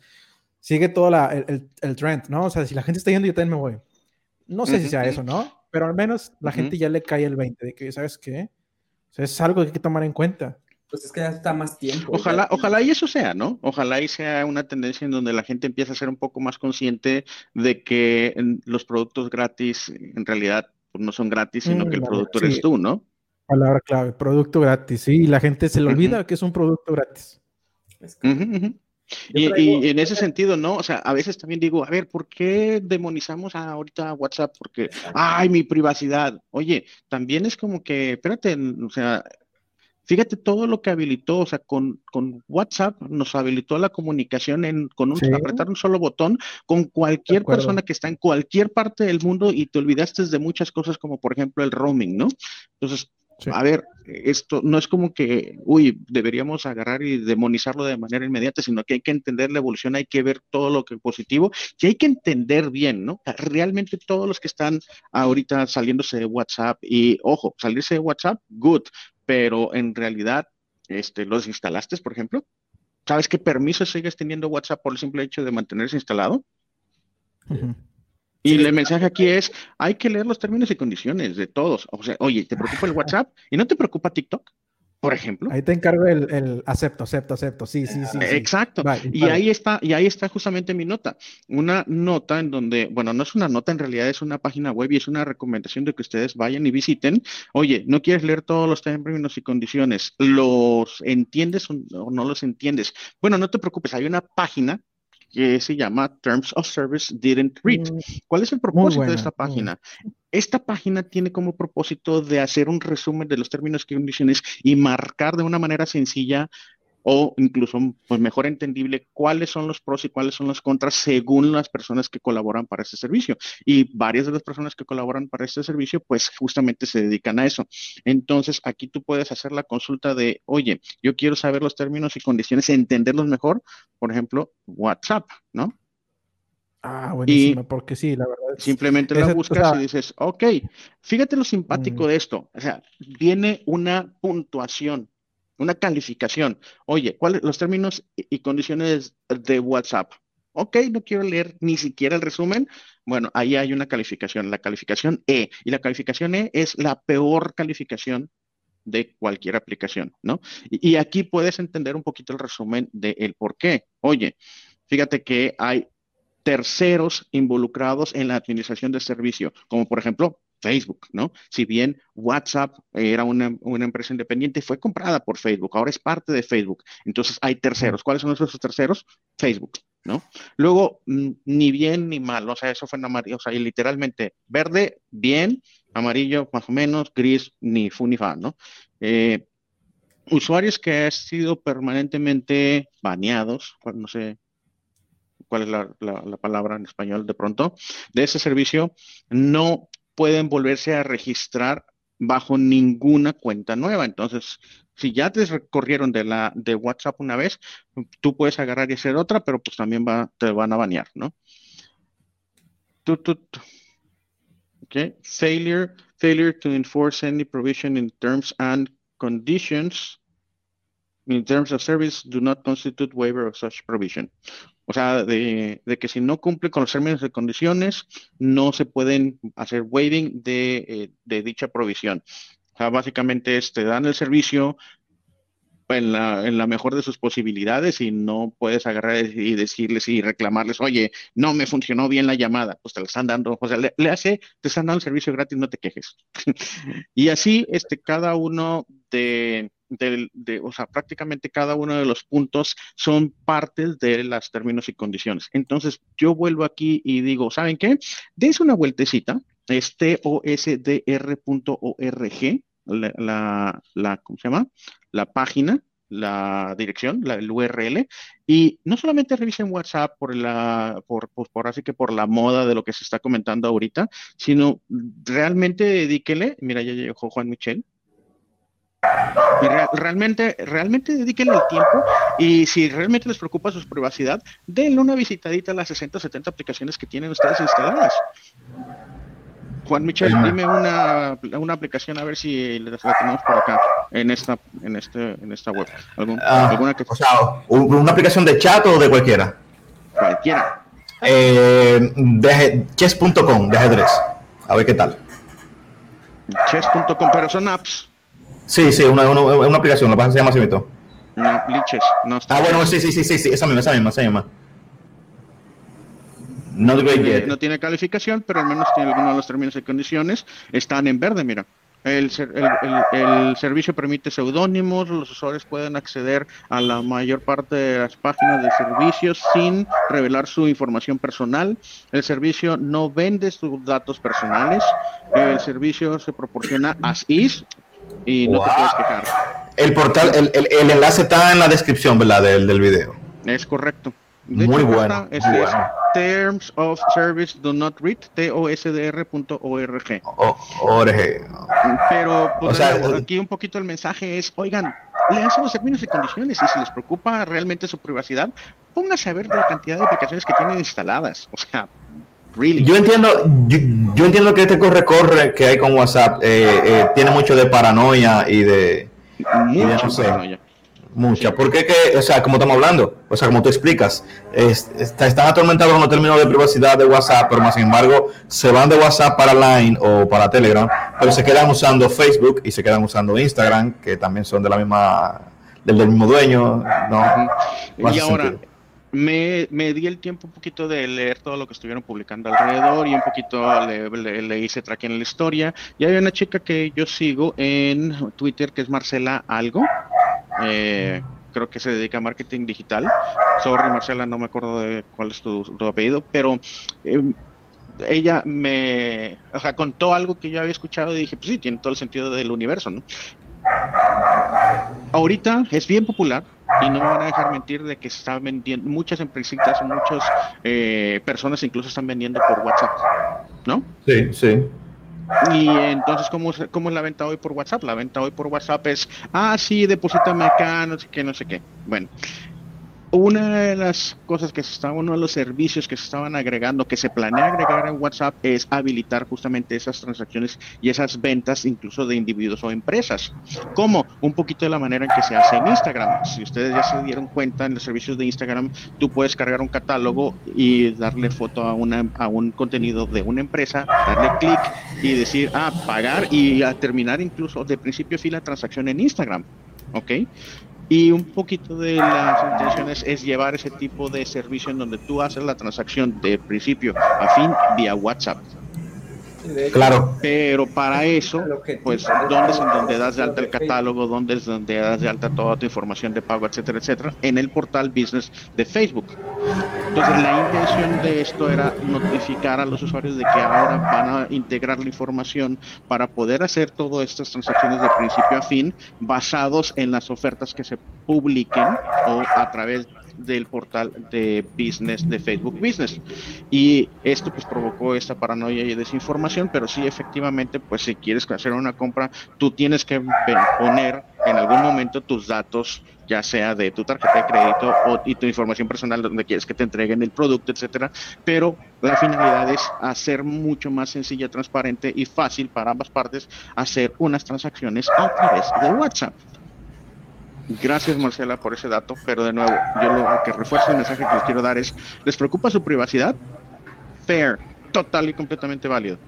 C: sigue todo la, el, el, trend, ¿no? O sea, si la gente está yendo, yo también me voy. No sé si sea eso, ¿no? Pero al menos la gente ya le cae el 20 de que, ¿sabes qué? O sea, es algo que hay que tomar en cuenta.
D: Pues es que ya está más tiempo.
A: Ojalá, ojalá y eso sea, ¿no? Ojalá y sea una tendencia en donde la gente empiece a ser un poco más consciente de que los productos gratis en realidad pues, no son gratis, sino que el mm, producto eres tú, ¿no?
C: Palabra clave, producto gratis, sí, y la gente se le olvida que es un producto gratis.
A: Y, en ese sentido, ¿no? O sea, a veces también digo, a ver, ¿por qué demonizamos a ahorita WhatsApp? Porque, ay, mi privacidad. Oye, también es como que, espérate, o sea, Fíjate todo lo que habilitó, o sea, con, con WhatsApp nos habilitó la comunicación en, con un, apretar un solo botón con cualquier persona que está en cualquier parte del mundo y te olvidaste de muchas cosas como por ejemplo el roaming, ¿no? Entonces, a ver, esto no es como que, uy, deberíamos agarrar y demonizarlo de manera inmediata, sino que hay que entender la evolución, hay que ver todo lo que es positivo y hay que entender bien, ¿no? Realmente todos los que están ahorita saliéndose de WhatsApp y, ojo, salirse de WhatsApp, good, pero en realidad, este, ¿los instalaste, por ejemplo? ¿Sabes qué permiso sigues teniendo WhatsApp por el simple hecho de mantenerse instalado? Y el mensaje aquí es, hay que leer los términos y condiciones de todos. O sea, oye, ¿te preocupa el WhatsApp y no te preocupa TikTok? Por ejemplo.
C: Ahí te encargo el, acepto, acepto, acepto. Sí, sí, sí.
A: Exacto. y ahí está, y ahí está justamente mi nota. Una nota en donde, bueno, no es una nota, en realidad es una página web y es una recomendación de que ustedes vayan y visiten. Oye, ¿no quieres leer todos los términos y condiciones? ¿Los entiendes o no los entiendes? Bueno, no te preocupes, hay una página que se llama Terms of Service Didn't Read. Mm, ¿Cuál es el propósito de esta página? Esta página tiene como propósito de hacer un resumen de los términos y condiciones y marcar de una manera sencilla o incluso pues mejor entendible cuáles son los pros y cuáles son los contras según las personas que colaboran para este servicio. Y varias de las personas que colaboran para este servicio pues justamente se dedican a eso. Entonces aquí tú puedes hacer la consulta de, oye, yo quiero saber los términos y condiciones, entenderlos mejor, por ejemplo, WhatsApp, ¿no?
C: Ah, buenísimo, porque sí, la verdad.
A: simplemente la buscas y dices, ok, fíjate lo simpático mm. de esto. O sea, viene una puntuación una calificación. Oye, ¿cuáles los términos y condiciones de WhatsApp? Ok, no quiero leer ni siquiera el resumen. Bueno, ahí hay una calificación, la calificación E. Y la calificación E es la peor calificación de cualquier aplicación, ¿no? Y, aquí puedes entender un poquito el resumen del el por qué. Oye, fíjate que hay terceros involucrados en la administración del servicio, como por ejemplo Facebook, ¿no? Si bien WhatsApp era una, empresa independiente, fue comprada por Facebook, ahora es parte de Facebook. Entonces hay terceros. ¿Cuáles son esos terceros? Facebook, ¿no? Luego, mm, ni bien ni mal, o sea, eso fue en amarillo, o sea, literalmente verde, bien, amarillo, más o menos, gris, ni fu ni fa, ¿no? Eh, usuarios que han sido permanentemente baneados, no sé cuál es la, la, palabra en español de pronto, de ese servicio, no pueden volverse a registrar bajo ninguna cuenta nueva. Entonces, si ya te recorrieron de la de WhatsApp una vez, tú puedes agarrar y hacer otra, pero pues también va, te van a banear, ¿no? Okay. Failure, failure to enforce any provision in terms and conditions in terms of service do not constitute waiver of such provision. O sea, de, que si no cumple con los términos y condiciones, no se pueden hacer waiving de, eh, dicha provisión. O sea, básicamente es, te dan el servicio en la, en la, mejor de sus posibilidades y no puedes agarrar y decirles y reclamarles, oye, no me funcionó bien la llamada, pues te la están dando, o sea, le, hace, te están dando el servicio gratis, no te quejes. y así, este, cada uno de, de, o sea, prácticamente cada uno de los puntos son partes de las términos y condiciones. Entonces, yo vuelvo aquí y digo, ¿saben qué? Dense una vueltecita, es tosdr.org, la, la, ¿cómo se llama? La página, la dirección, la, el URL, y no solamente revisen WhatsApp por la, por, por, por, así que por la moda de lo que se está comentando ahorita, sino realmente dedíquele, mira, ya llegó Juan Michel, realmente, realmente dedíquenle el tiempo y si realmente les preocupa su privacidad, denle una visitadita a las 60 o 70 aplicaciones que tienen ustedes instaladas. Juan Michel, dime una, una aplicación a ver si la tenemos por acá en esta, en este, en esta web.
E: Ah, ¿Alguna que... O sea, una aplicación de chat o de cualquiera.
A: Cualquiera.
E: Eh, de, chess.com de ajedrez. A ver qué tal.
A: Chess.com, pero son apps.
E: Sí, sí, una, una, una aplicación, la página se llama así
A: No, Liches, no está.
E: Ah, bueno, sí, sí, sí, sí, sí, esa misma, esa misma, esa misma.
A: No, tiene, no tiene calificación, pero al menos tiene algunos de los términos y condiciones. Están en verde, mira. El, el, servicio permite seudónimos, los usuarios pueden acceder a la mayor parte de las páginas de servicios sin revelar su información personal. El servicio no vende sus datos personales. El servicio se proporciona as is y no te puedes quejar.
E: El portal, el, el, enlace está en la descripción, ¿verdad? Del, del video.
A: Es correcto.
E: muy bueno.
A: Es, Terms of Service Do Not Read, tosdr.org.
E: Org.
A: Pero pues, aquí un poquito el mensaje es, oigan, lean los términos y condiciones y si les preocupa realmente su privacidad, pónganse a ver la cantidad de aplicaciones que tienen instaladas. O sea,
E: really. Yo entiendo, yo, entiendo que este corre-corre que hay con WhatsApp eh, eh, tiene mucho de paranoia y de...
A: Mucha paranoia.
E: Mucha, porque que, o sea, como estamos hablando, o sea, como tú explicas, están atormentados con los términos de privacidad de WhatsApp, pero más sin embargo se van de WhatsApp para Line o para Telegram, pero se quedan usando Facebook y se quedan usando Instagram, que también son de la misma, del, mismo dueño, ¿no?
A: Y ahora, me, me, di el tiempo un poquito de leer todo lo que estuvieron publicando alrededor y un poquito le, le, hice tracking en la historia. Y hay una chica que yo sigo en Twitter que es Marcela Algo. Eh, creo que se dedica a marketing digital. Sorry, Marcela, no me acuerdo de cuál es tu, apellido, pero eh, ella me o sea, contó algo que yo había escuchado y dije, pues sí, tiene todo el sentido del universo, ¿no? Ahorita es bien popular y no me van a dejar mentir de que se están vendiendo, muchas empresitas, muchas eh, personas incluso están vendiendo por WhatsApp, ¿no?
E: Sí, sí.
A: Y entonces, ¿cómo, ¿cómo es la venta hoy por WhatsApp? La venta hoy por WhatsApp es, ah, sí, deposítame acá, no sé qué, no sé qué. Bueno, una de las cosas que se estaba, uno de los servicios que se estaban agregando, que se planea agregar en WhatsApp, es habilitar justamente esas transacciones y esas ventas, incluso de individuos o empresas. Como un poquito de la manera en que se hace en Instagram. Si ustedes ya se dieron cuenta en los servicios de Instagram, tú puedes cargar un catálogo y darle foto a, una, a un contenido de una empresa, darle clic y decir, ah, pagar y a terminar incluso de principio a la transacción en Instagram. ¿Ok? Y un poquito de las intenciones es llevar ese tipo de servicio en donde tú haces la transacción de principio a fin vía WhatsApp.
E: Claro.
A: Pero para eso, pues, ¿dónde es en donde das de alta el catálogo? ¿Dónde es donde das de alta toda tu información de pago, etcétera, etcétera? En el portal business de Facebook. Entonces, la intención de esto era notificar a los usuarios de que ahora van a integrar la información para poder hacer todas estas transacciones de principio a fin basados en las ofertas que se publiquen o a través de del portal de business de Facebook Business. Y esto pues provocó esta paranoia y desinformación, pero sí efectivamente pues si quieres hacer una compra, tú tienes que poner en algún momento tus datos, ya sea de tu tarjeta de crédito o y tu información personal donde quieres que te entreguen el producto, etcétera, pero la finalidad es hacer mucho más sencilla, transparente y fácil para ambas partes hacer unas transacciones a través de WhatsApp. Gracias Marcela por ese dato, pero de nuevo, yo lo que refuerzo el mensaje que les quiero dar es, ¿les preocupa su privacidad? Fair, total y completamente válido.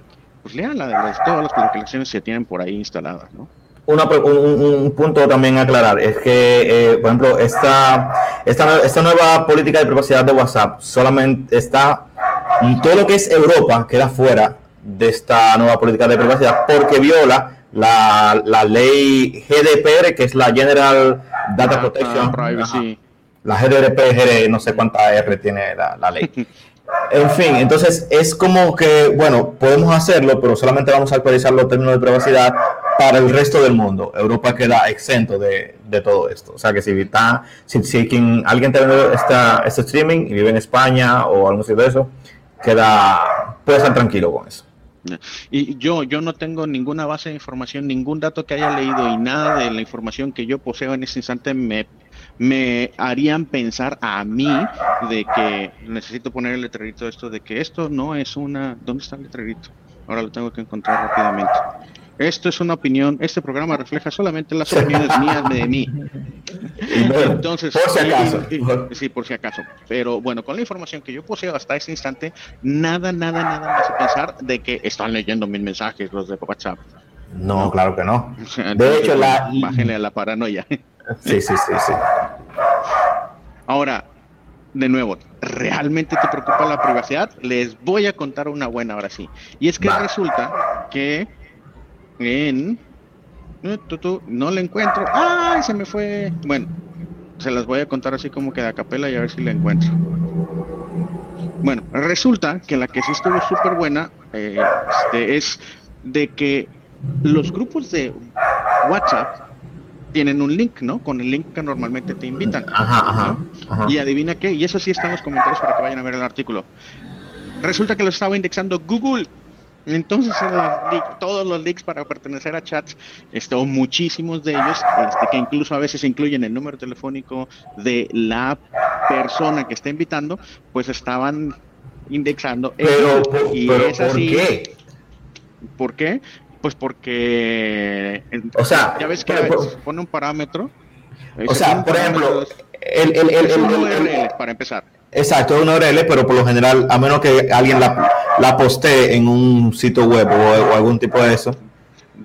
A: Pues lean la de todas las aplicaciones que tienen por ahí instaladas, ¿no?
E: un, punto también a aclarar es que, eh, por ejemplo, esta, esta, esta nueva política de privacidad de WhatsApp solamente está, todo lo que es Europa queda fuera de esta nueva política de privacidad porque viola la, la ley GDPR, que es la General Data Protection.
A: Privacy.
E: La GDPR, no sé cuánta R tiene la, la ley. En fin, entonces es como que, bueno, podemos hacerlo, pero solamente vamos a actualizar los términos de privacidad para el resto del mundo. Europa queda exento de, de todo esto. O sea que si, está, si, si quien, alguien tiene esta, este streaming y vive en España o algo así de eso, queda, puede estar tranquilo con eso.
A: Y yo, yo no tengo ninguna base de información, ningún dato que haya leído y nada de la información que yo poseo en este instante me, me harían pensar a mí de que necesito poner el letrerito esto de que esto no es una... ¿Dónde está el letrerito? Ahora lo tengo que encontrar rápidamente. Esto es una opinión, este programa refleja solamente las opiniones mías de mí. Entonces,
E: por si acaso.
A: sí, por si acaso. Pero bueno, con la información que yo poseo hasta ese instante, nada, nada, nada me hace pensar de que están leyendo mis mensajes los de WhatsApp.
E: No, claro que no.
A: de hecho, la... bájenle a la paranoia.
E: Sí, sí, sí, sí.
A: Ahora, de nuevo, ¿realmente te preocupa la privacidad? Les voy a contar una buena ahora sí. Y es que resulta que en eh, no le encuentro, ¡ay! Se me fue. Bueno, se las voy a contar así como que de capela y a ver si la encuentro. Bueno, resulta que la que sí estuvo súper buena eh, este, es de que los grupos de WhatsApp tienen un link, ¿no? Con el link que normalmente te invitan. Ajá, ajá, Y adivina qué, y eso sí está en los comentarios para que vayan a ver el artículo. Resulta que lo estaba indexando Google. Entonces, todos los links para pertenecer a chats, este, o muchísimos de ellos, este, que incluso a veces incluyen el número telefónico de la persona que está invitando, pues estaban indexando.
E: Pero, y es así, ¿por qué?
A: ¿Por qué? Pues porque,
E: o sea,
A: ya ves que a veces pone un parámetro.
E: O sea, por ejemplo,
A: el, el, el, el, URL para empezar.
E: Exacto, es una URL, pero por lo general, a menos que alguien la, la postee en un sitio web o, algún tipo de eso.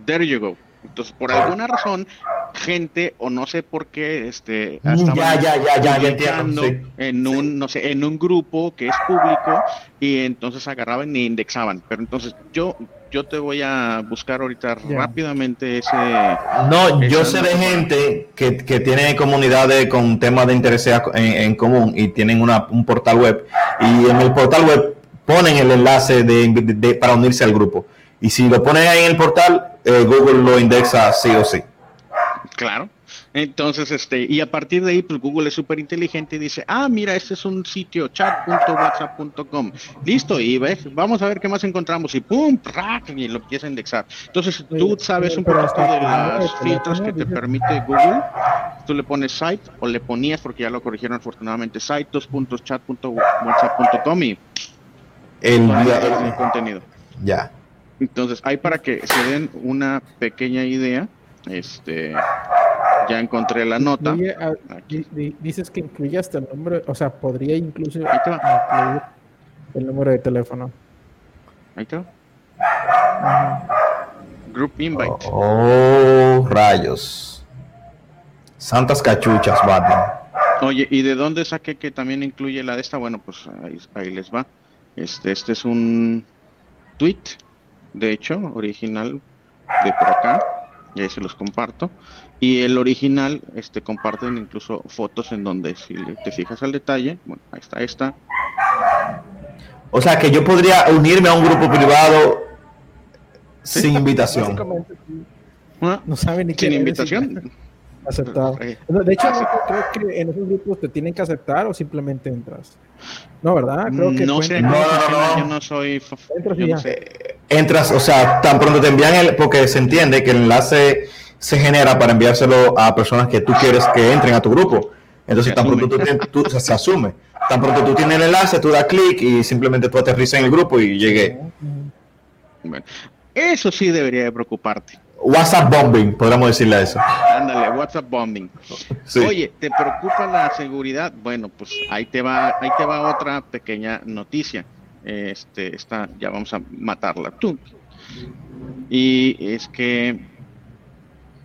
A: There you go. Entonces, por alguna razón, gente o no sé por qué, este,
E: mm, ya, ya, ya, ya, ya entiendo,
A: en un, no sé, en un grupo que es público y entonces agarraban y indexaban. Pero entonces yo yo te voy a buscar ahorita rápidamente ese.
E: No, yo sé de gente que, que, tiene comunidades con temas de interés en, común y tienen una, un portal web. Y en el portal web ponen el enlace de, para unirse al grupo. Y si lo ponen ahí en el portal, eh, Google lo indexa sí o sí.
A: Claro. Entonces, este, y a partir de ahí, pues Google es súper inteligente y dice, ah, mira, este es un sitio chat.whatsapp.com. Listo, y ves, vamos a ver qué más encontramos. Y pum, rack, y lo empieza a indexar. Entonces, tú sabes un poco de las filtros que te permite Google. Tú le pones site o le ponías, porque ya lo corrigieron afortunadamente, site chat.whatsapp.com y
E: el,
A: el contenido.
E: Ya.
A: Entonces, hay para que se den una pequeña idea. Este, ya encontré la nota.
C: dices que incluye hasta el nombre, o sea, podría incluso incluir el número de teléfono.
A: Ahí está. Group invite.
E: Oh, rayos. Santas cachuchas, Batman.
A: Oye, ¿y de dónde saqué que también incluye la de esta? Bueno, pues ahí, les va. Este, este es un tweet, de hecho, original de por acá. Y ahí se los comparto. Y el original, este, comparten incluso fotos en donde si te fijas al detalle, bueno, ahí está esta.
E: O sea que yo podría unirme a un grupo privado sin invitación.
C: ¿Ah? No saben ni
A: Sin invitación.
C: Aceptado. De hecho, creo que en esos grupos te tienen que aceptar o simplemente entras. No, ¿verdad?
A: Creo que no sé, no, no, yo no soy.
E: Entras, Entras, o sea, tan pronto te envían el. Porque se entiende que el enlace se genera para enviárselo a personas que tú quieres que entren a tu grupo. Entonces, tan pronto tú, se asume. Tan pronto tú tienes el enlace, tú das clic y simplemente tú aterrizas en el grupo y llegué.
A: Bueno, eso sí debería de preocuparte.
E: WhatsApp bombing, podríamos decirle a eso.
A: Ándale, WhatsApp bombing. Oye, ¿te preocupa la seguridad? Bueno, pues ahí te va, ahí te va otra pequeña noticia. Este, esta, ya vamos a matarla tú. Y es que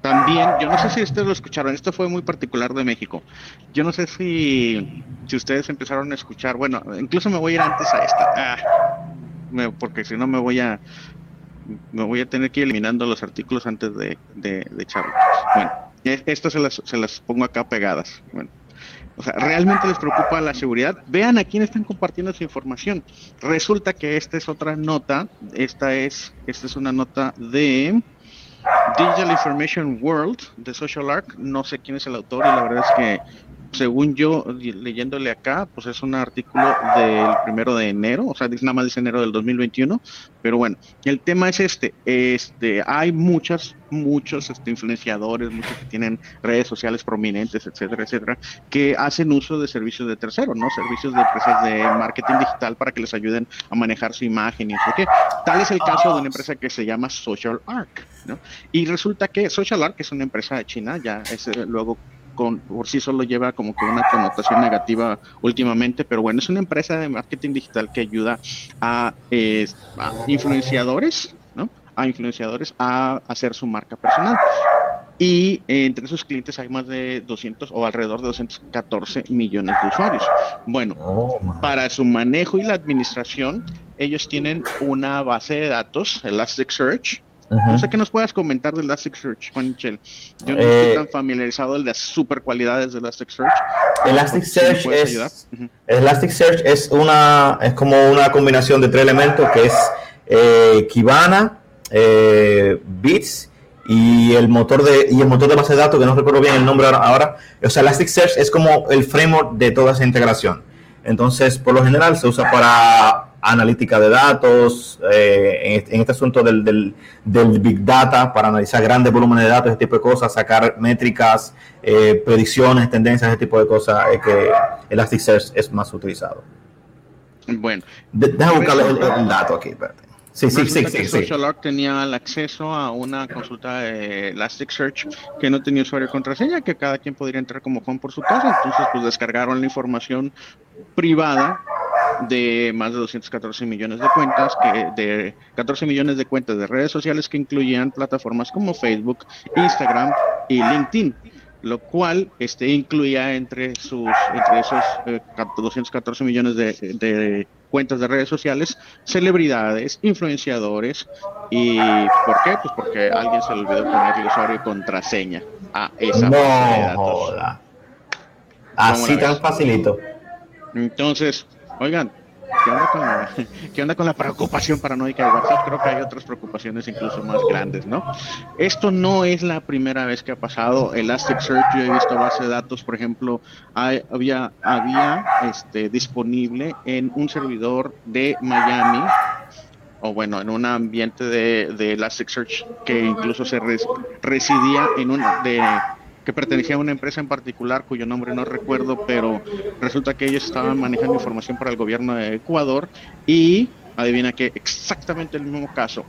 A: también, yo no sé si ustedes lo escucharon, esto fue muy particular de México. Yo no sé si, si ustedes empezaron a escuchar, bueno, incluso me voy a ir antes a esta, ah, porque si no me voy a me voy a tener que ir eliminando los artículos antes de, de, de Bueno, esto se las, se las pongo acá pegadas. Bueno, o sea, realmente les preocupa la seguridad. Vean a quién están compartiendo su información. Resulta que esta es otra nota. Esta es, esta es una nota de Digital Information World de Social Arc, no sé quién es el autor y la verdad es que según yo leyéndole acá, pues es un artículo del primero de enero, o sea, nada más dice enero del 2021, pero bueno, el tema es este, este, hay muchas, muchos este, influenciadores, muchos que tienen redes sociales prominentes, etcétera, etcétera, que hacen uso de servicios de terceros, ¿no? Servicios de empresas de marketing digital para que les ayuden a manejar su imagen y eso qué. Tal es el caso de una empresa que se llama Social Arc, ¿no? Y resulta que Social Arc es una empresa de China, ya es eh, luego con, por sí solo lleva como que una connotación negativa últimamente, pero bueno, es una empresa de marketing digital que ayuda a, influenciadores, ¿no? A influenciadores a hacer su marca personal. Y entre sus clientes hay más de 200 o alrededor de 214 millones de usuarios. Bueno, oh, para su manejo y la administración, ellos tienen una base de datos, Elasticsearch, No sé qué nos puedas comentar de Elasticsearch, Juanchel. Yo no estoy eh, tan familiarizado de las super cualidades de Elasticsearch.
E: Elasticsearch es, Elasticsearch es una es como una combinación de tres elementos que es eh, Kibana, eh, Bits y el motor de y el motor de base de datos que no recuerdo bien el nombre ahora, ahora. O sea, Elasticsearch es como el framework de toda esa integración. Entonces, por lo general se usa para analítica de datos, eh, este, en, este, asunto del, del, Big Data, para analizar grandes volúmenes de datos, ese tipo de cosas, sacar métricas, eh, predicciones, tendencias, ese tipo de cosas, es que Elasticsearch es más utilizado.
A: Bueno.
E: Déjame buscar el, dato aquí, espérate.
A: Sí, sí, sí, tenía el acceso a una consulta de Elasticsearch que no tenía usuario y contraseña, que cada quien podría entrar como Juan por su casa. Entonces, pues descargaron la información privada de más de 214 millones de cuentas, que de 14 millones de cuentas de redes sociales que incluían plataformas como Facebook, Instagram y LinkedIn lo cual este, incluía entre sus entre esos 214 eh, millones de, cuentas de redes sociales celebridades, influenciadores y ¿por qué? Pues porque alguien se le olvidó poner usuario y contraseña a esa
E: no, base de datos. Así tan facilito.
A: Entonces, oigan, ¿Qué onda, con la, preocupación paranoica de WhatsApp? Creo que hay otras preocupaciones incluso más grandes, ¿no? Esto no es la primera vez que ha pasado. Elasticsearch, yo he visto base de datos, por ejemplo, había, este, disponible en un servidor de Miami o bueno, en un ambiente de, de Elasticsearch que incluso se residía en un de que pertenecía a una empresa en particular cuyo nombre no recuerdo, pero resulta que ellos estaban manejando información para el gobierno de Ecuador y adivina que exactamente el mismo caso.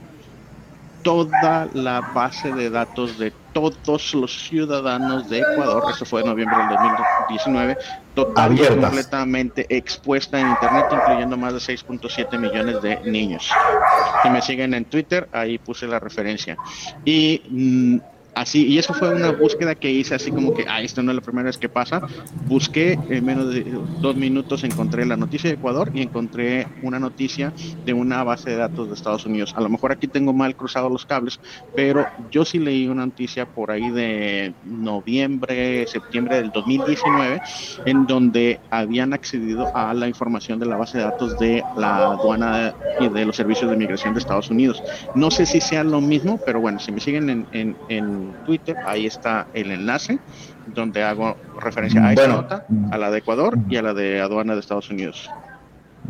A: Toda la base de datos de todos los ciudadanos de Ecuador, eso fue en noviembre del 2019, totalmente completamente expuesta en Internet, incluyendo más de 6.7 millones de niños. Si me siguen en Twitter, ahí puse la referencia. Y mm, así, y eso fue una búsqueda que hice así como que, ah, esto no es la primera vez que pasa. Busqué en menos de dos minutos, encontré la noticia de Ecuador y encontré una noticia de una base de datos de Estados Unidos. A lo mejor aquí tengo mal cruzados los cables, pero yo sí leí una noticia por ahí de noviembre, septiembre del 2019, en donde habían accedido a la información de la base de datos de la aduana y de los servicios de migración de Estados Unidos. No sé si sea lo mismo, pero bueno, si me siguen en, en Twitter, ahí está el enlace donde hago referencia a esta nota, a la de Ecuador y a la de aduana de Estados Unidos.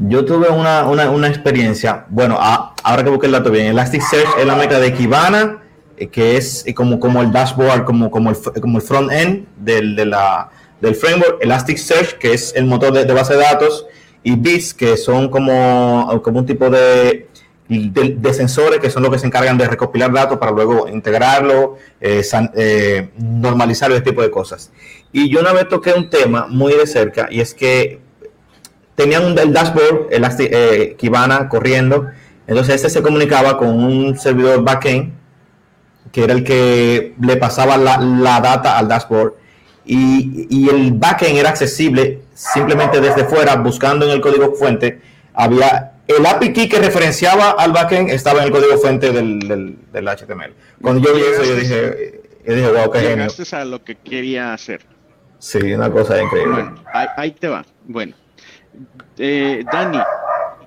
E: Yo tuve una, una, experiencia, bueno, ahora que busqué el dato bien, Elasticsearch es la meta de Kibana, eh, que es eh, como, como el dashboard, como, como, el, como el front end del, de la, del framework, Elasticsearch, que es el motor de, base de datos, y Bits, que son como, como un tipo de de, sensores que son los que se encargan de recopilar datos para luego integrarlo, eh, eh, normalizar ese tipo de cosas. Y yo una vez toqué un tema muy de cerca y es que tenían un el dashboard, el eh, Kibana corriendo, entonces este se comunicaba con un servidor backend que era el que le pasaba la, la data al dashboard y, y el backend era accesible simplemente desde fuera buscando en el código fuente había el API key que referenciaba al backend estaba en el código fuente del, del, HTML. Cuando yo vi eso, yo dije, yo dije wow, qué genio.
A: a lo que quería hacer.
E: Sí, una cosa increíble.
A: Bueno, ahí, te va. Bueno, eh, Dani,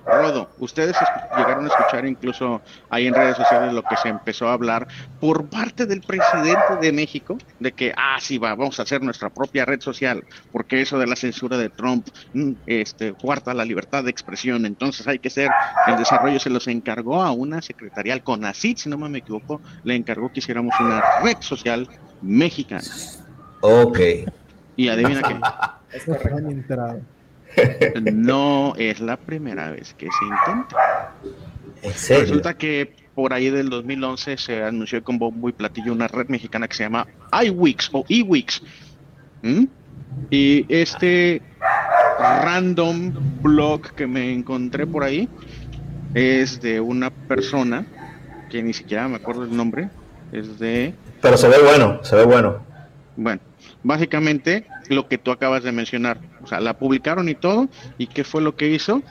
A: Rodo, ustedes llegaron a escuchar incluso ahí en redes sociales lo que se empezó a hablar por parte del presidente de México, de que, ah, sí, va, vamos a hacer nuestra propia red social, porque eso de la censura de Trump mm, este, cuarta la libertad de expresión, entonces hay que ser, el desarrollo se los encargó a una secretarial con ACID, si no me equivoco, le encargó que hiciéramos una red social mexicana.
E: Ok.
A: Y adivina qué. Es no es la primera vez que se intenta. Resulta que por ahí del 2011 se anunció con bombo y platillo una red mexicana que se llama iWix o eWix. Y este random blog que me encontré por ahí es de una persona que ni siquiera me acuerdo el nombre. Es de.
E: Pero se ve bueno, se ve bueno.
A: Bueno, básicamente lo que tú acabas de mencionar. Sea, la publicaron y todo. ¿Y qué fue lo que hizo?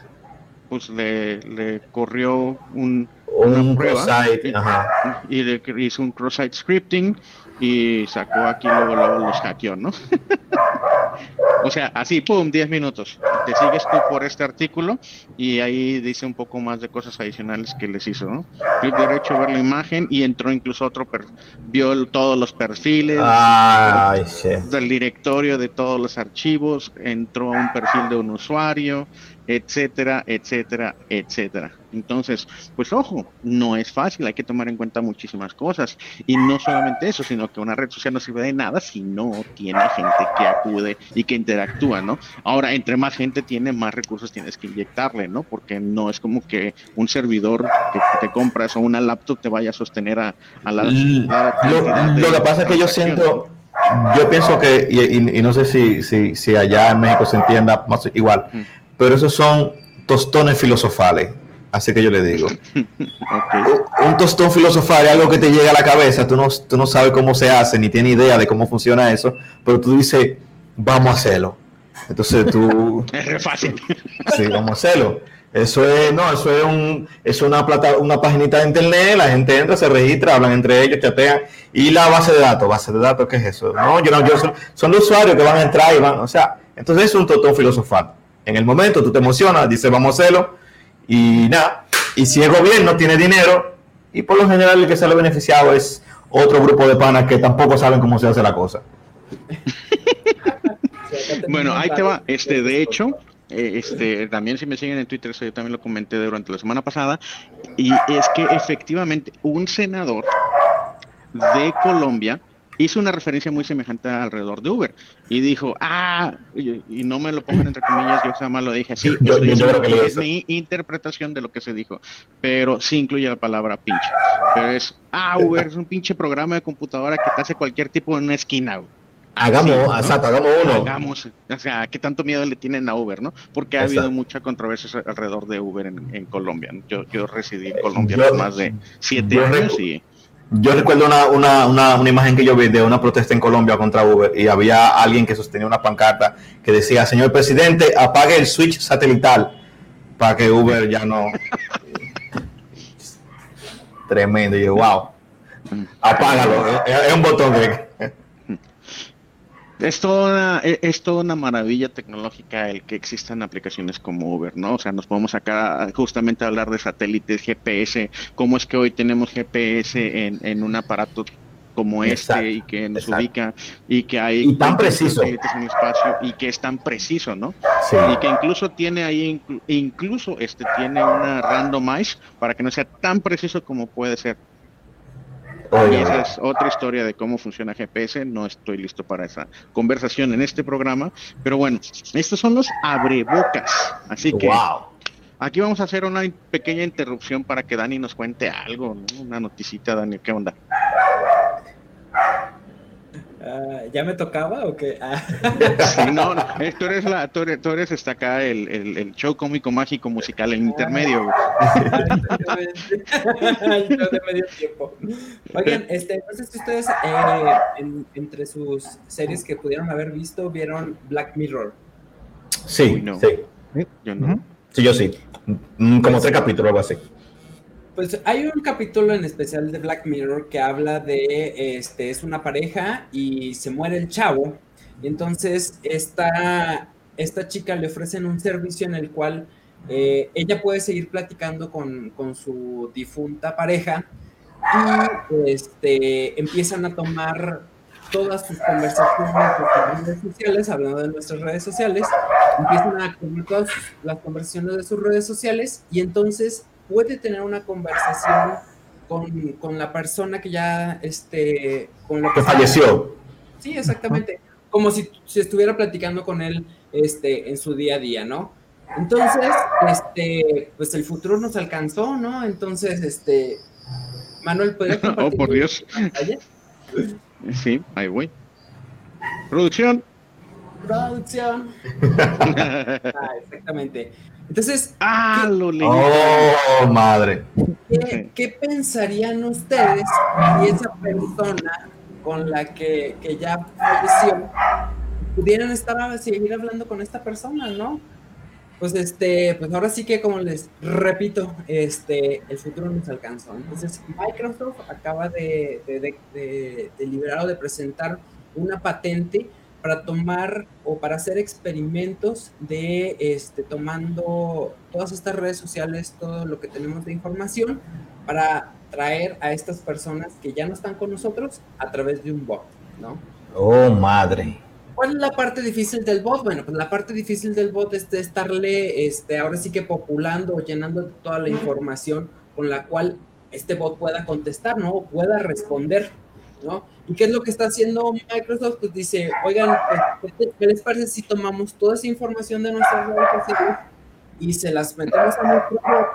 A: Pues le, corrió un, una prueba y, le hizo un cross-site scripting y sacó aquí luego, luego los hackeó, ¿no? o sea, así, pum, 10 minutos. Te sigues tú por este artículo y ahí dice un poco más de cosas adicionales que les hizo, ¿no? Clic derecho, ver la imagen y entró incluso otro, vio todos los perfiles del directorio de todos los archivos, entró a un perfil de un usuario, etcétera, etcétera, etcétera. Entonces, pues ojo, no es fácil, hay que tomar en cuenta muchísimas cosas. Y no solamente eso, sino que una red social no sirve de nada si no tiene gente que acude y que interactúa, ¿no? Ahora, entre más gente tiene, más recursos tienes que inyectarle, ¿no? Porque no es como que un servidor que te compras o una laptop te vaya a sostener a, la...
E: lo, que pasa es que yo siento... Yo pienso que, y, no sé si, si, si, allá en México se entienda más igual, pero esos son tostones filosofales. Así que yo le digo. Un tostón filosofal es algo que te llega a la cabeza, tú no, tú no sabes cómo se hace, ni tienes idea de cómo funciona eso, pero tú dices, vamos a hacerlo. Entonces tú...
A: Es fácil.
E: Sí, vamos a hacerlo. Eso es, no, eso es, un, es una plata, una paginita de internet, la gente entra, se registra, hablan entre ellos, chatean. Y la base de datos, base de datos, ¿qué es eso? No, yo no, yo son, son los usuarios que van a entrar y van, o sea, entonces es un tostón filosofal. En el momento tú te emocionas, dices vamos a hacerlo y nada. Y si el gobierno tiene dinero y por lo general el que sale beneficiado es otro grupo de panas que tampoco saben cómo se hace la cosa.
A: bueno, ahí te va. Este, de hecho, eh, este, también si me siguen en Twitter, yo también lo comenté durante la semana pasada, y es que efectivamente un senador de Colombia hizo una referencia muy semejante alrededor de Uber y dijo, ah, y, no me lo pongan entre comillas, yo jamás lo dije así, yo, es mi interpretación de lo que se dijo, pero sí incluye la palabra pinche. Pero es, ah, Uber es un pinche programa de computadora que te hace cualquier tipo en una esquina.
E: Hagamos, exacto, hagamos uno.
A: Hagamos, o sea, ¿qué tanto miedo le tienen a Uber, no? Porque ha habido mucha controversia alrededor de Uber en, Colombia. Yo, yo residí en Colombia por más de siete años y
E: yo recuerdo una, una, una, una, imagen que yo vi de una protesta en Colombia contra Uber y había alguien que sostenía una pancarta que decía, señor presidente, apague el switch satelital para que Uber ya no... Tremendo. Y yo, wow, apágalo, es, un botón que...
A: Es toda, una, e, es toda una maravilla tecnológica el que existan aplicaciones como Uber, ¿no? O sea, nos podemos acá justamente hablar de satélites, GPS, cómo es que hoy tenemos GPS en, en un aparato como este y que nos ubica y que hay
E: y tan preciso
A: en el espacio y que es tan preciso, ¿no? Sí. Y que incluso tiene ahí incluso este tiene una randomize para que no sea tan preciso como puede ser y esa es otra historia de cómo funciona GPS. No estoy listo para esa conversación en este programa. Pero bueno, estos son los abrebocas. Así que aquí vamos a hacer una pequeña interrupción para que Dani nos cuente algo, una noticita, Dani. ¿Qué onda?
D: Ah, ¿Ya me tocaba o qué? Ah.
A: no, no, tú eres, la, tú eres, tú eres hasta acá el, el, el, show cómico, mágico, musical, el intermedio.
D: show de medio tiempo. Oigan, este, no sé si ustedes eh, en, entre sus series que pudieron haber visto vieron Black Mirror.
E: Sí, no. sí. Yo no. Sí, yo sí. Mm, como tres capítulos, algo así.
D: Pues hay un capítulo en especial de Black Mirror que habla de, este, es una pareja y se muere el chavo. Y entonces esta, esta chica le ofrecen un servicio en el cual eh, ella puede seguir platicando con, con, su difunta pareja y este, empiezan a tomar todas sus conversaciones en redes sociales, hablando de nuestras redes sociales, empiezan a tomar todas las conversaciones de sus redes sociales y entonces puede tener una conversación con, con la persona que ya, este, con lo
E: que, falleció.
D: Sí, exactamente. Como si, si, estuviera platicando con él este, en su día a día, ¿no? Entonces, este, pues el futuro nos alcanzó, ¿no? Entonces, este, Manuel, ¿podría
A: Oh, por Dios. Sí, ahí voy. Producción.
D: Producción. ah, exactamente. Entonces,
A: ah, ¿qué, lo
E: Oh, madre.
D: ¿qué, pensarían ustedes si esa persona con la que, que ya falleció pudieran estar a seguir hablando con esta persona, ¿no? Pues este, pues ahora sí que como les repito, este, el futuro nos alcanzó. Entonces, Microsoft acaba de, de, de liberar o de presentar una patente para tomar o para hacer experimentos de este, tomando todas estas redes sociales, todo lo que tenemos de información, para traer a estas personas que ya no están con nosotros a través de un bot, ¿no?
E: Oh, madre.
D: ¿Cuál es la parte difícil del bot? Bueno, pues la parte difícil del bot es de estarle, este, ahora sí que populando o llenando toda la información con la cual este bot pueda contestar, ¿no? O pueda responder, ¿no? ¿Y qué es lo que está haciendo Microsoft? Pues dice, oigan, pues, ¿qué les parece si tomamos toda esa información de nuestras redes sociales y se las metemos a nuestro blog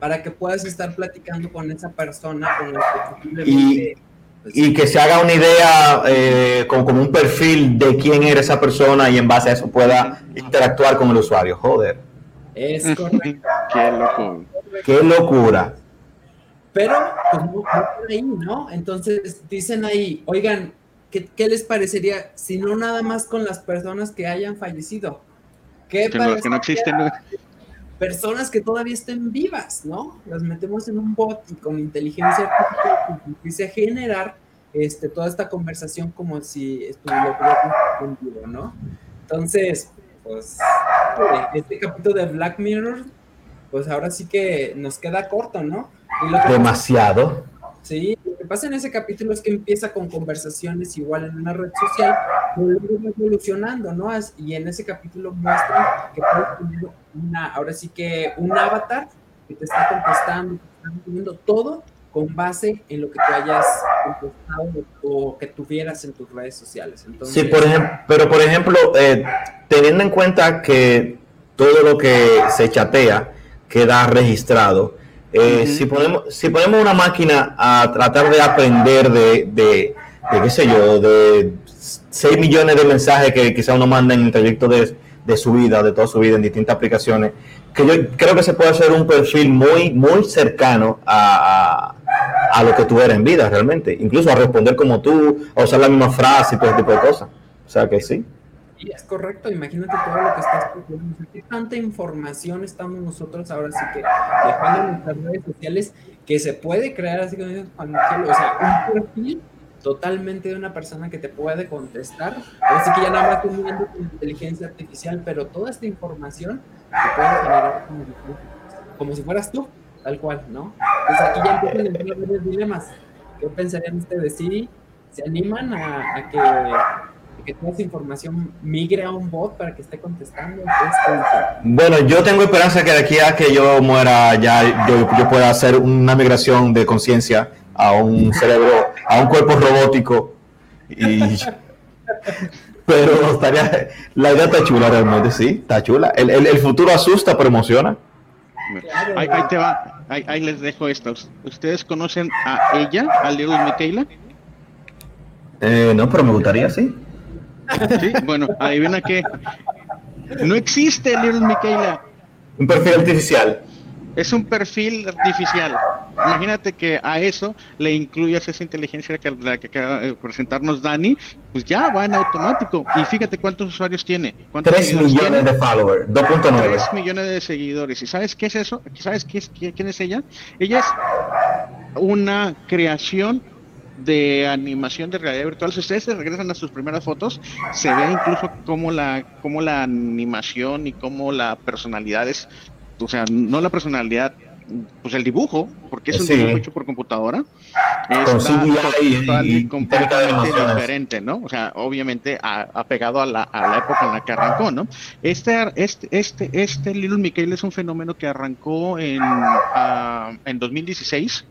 D: para que puedas estar platicando con esa persona con la que
E: y, pues, y que se haga una idea eh, como, como, un perfil de quién era esa persona y en base a eso pueda interactuar con el usuario. Joder.
D: Es correcto.
E: Qué locura. Qué locura.
D: Pero, pues no, ahí, ¿no? Entonces dicen ahí, oigan, ¿qué, les parecería si no nada más con las personas que hayan fallecido?
A: ¿Qué que, que no existen.
D: Personas que todavía estén vivas, ¿no? Las metemos en un bot y con inteligencia artificial empiece a generar este, toda esta conversación como si estuviera en vivo, ¿no? Entonces, pues, este capítulo de Black Mirror, pues ahora sí que nos queda corto, ¿no?
E: Demasiado.
D: sí, lo que pasa en ese capítulo es que empieza con conversaciones igual en una red social, luego evolucionando, ¿no? Y en ese capítulo muestra que puedes tener una, ahora sí que un avatar que te está contestando, que te está respondiendo todo con base en lo que tú hayas contestado o que tuvieras en tus redes sociales.
E: sí, por ejemplo, pero por ejemplo, eh, teniendo en cuenta que todo lo que se chatea queda registrado, eh, si, ponemos, si ponemos una máquina a tratar de aprender de, de, qué sé yo, de 6 millones de mensajes que quizá uno manda en el trayecto de, de, su vida, de toda su vida, en distintas aplicaciones, que yo creo que se puede hacer un perfil muy, muy cercano a, a, lo que tú eres en vida realmente, incluso a responder como tú, a usar la misma frase y todo ese tipo de cosas. O sea que sí.
D: Sí, es correcto. Imagínate todo lo que estás ¿Qué tanta información estamos nosotros ahora sí que dejando en nuestras redes sociales que se puede crear así como o sea, un perfil totalmente de una persona que te puede contestar. Así que ya nada más teniendo con inteligencia artificial, pero toda esta información te puede generar como, si fueras tú, tal cual, ¿no? Entonces aquí ya empiezan a entrar varios dilemas. ¿Qué pensarían ustedes? ¿Sí se animan a que que toda esa información migre a un bot para que esté contestando.
E: Bueno, yo tengo esperanza que de aquí a que yo muera ya yo, pueda hacer una migración de conciencia a un cerebro, a un cuerpo robótico. Y, pero estaría, la idea está chula realmente, sí, está chula. El, el, futuro asusta, pero emociona.
A: ahí, te va, ahí, les dejo esto. ¿Ustedes conocen a ella, a Little Michaela?
E: Eh, no, pero me gustaría, sí.
A: Sí, bueno, adivina qué. No existe Little Michaela.
E: Un perfil artificial.
A: Es un perfil artificial. Imagínate que a eso le incluyas esa inteligencia que, la que acaba de presentarnos Dani, pues ya va en automático. Y fíjate cuántos usuarios tiene.
E: 3 millones de followers, 2.9. 3
A: millones de seguidores. ¿Y sabes qué es eso? ¿Sabes qué es, quién es ella? Ella es una creación de animación de realidad virtual. Si ustedes se regresan a sus primeras fotos, se ve incluso cómo la, cómo la animación y cómo la personalidad es, o sea, no la personalidad, pues el dibujo, porque es un dibujo hecho por computadora, es completamente diferente, ¿no? O sea, obviamente apegado a, la, a la época en la que arrancó, ¿no? Este, este, este, este Little Michael es un fenómeno que arrancó en, uh, en 2016.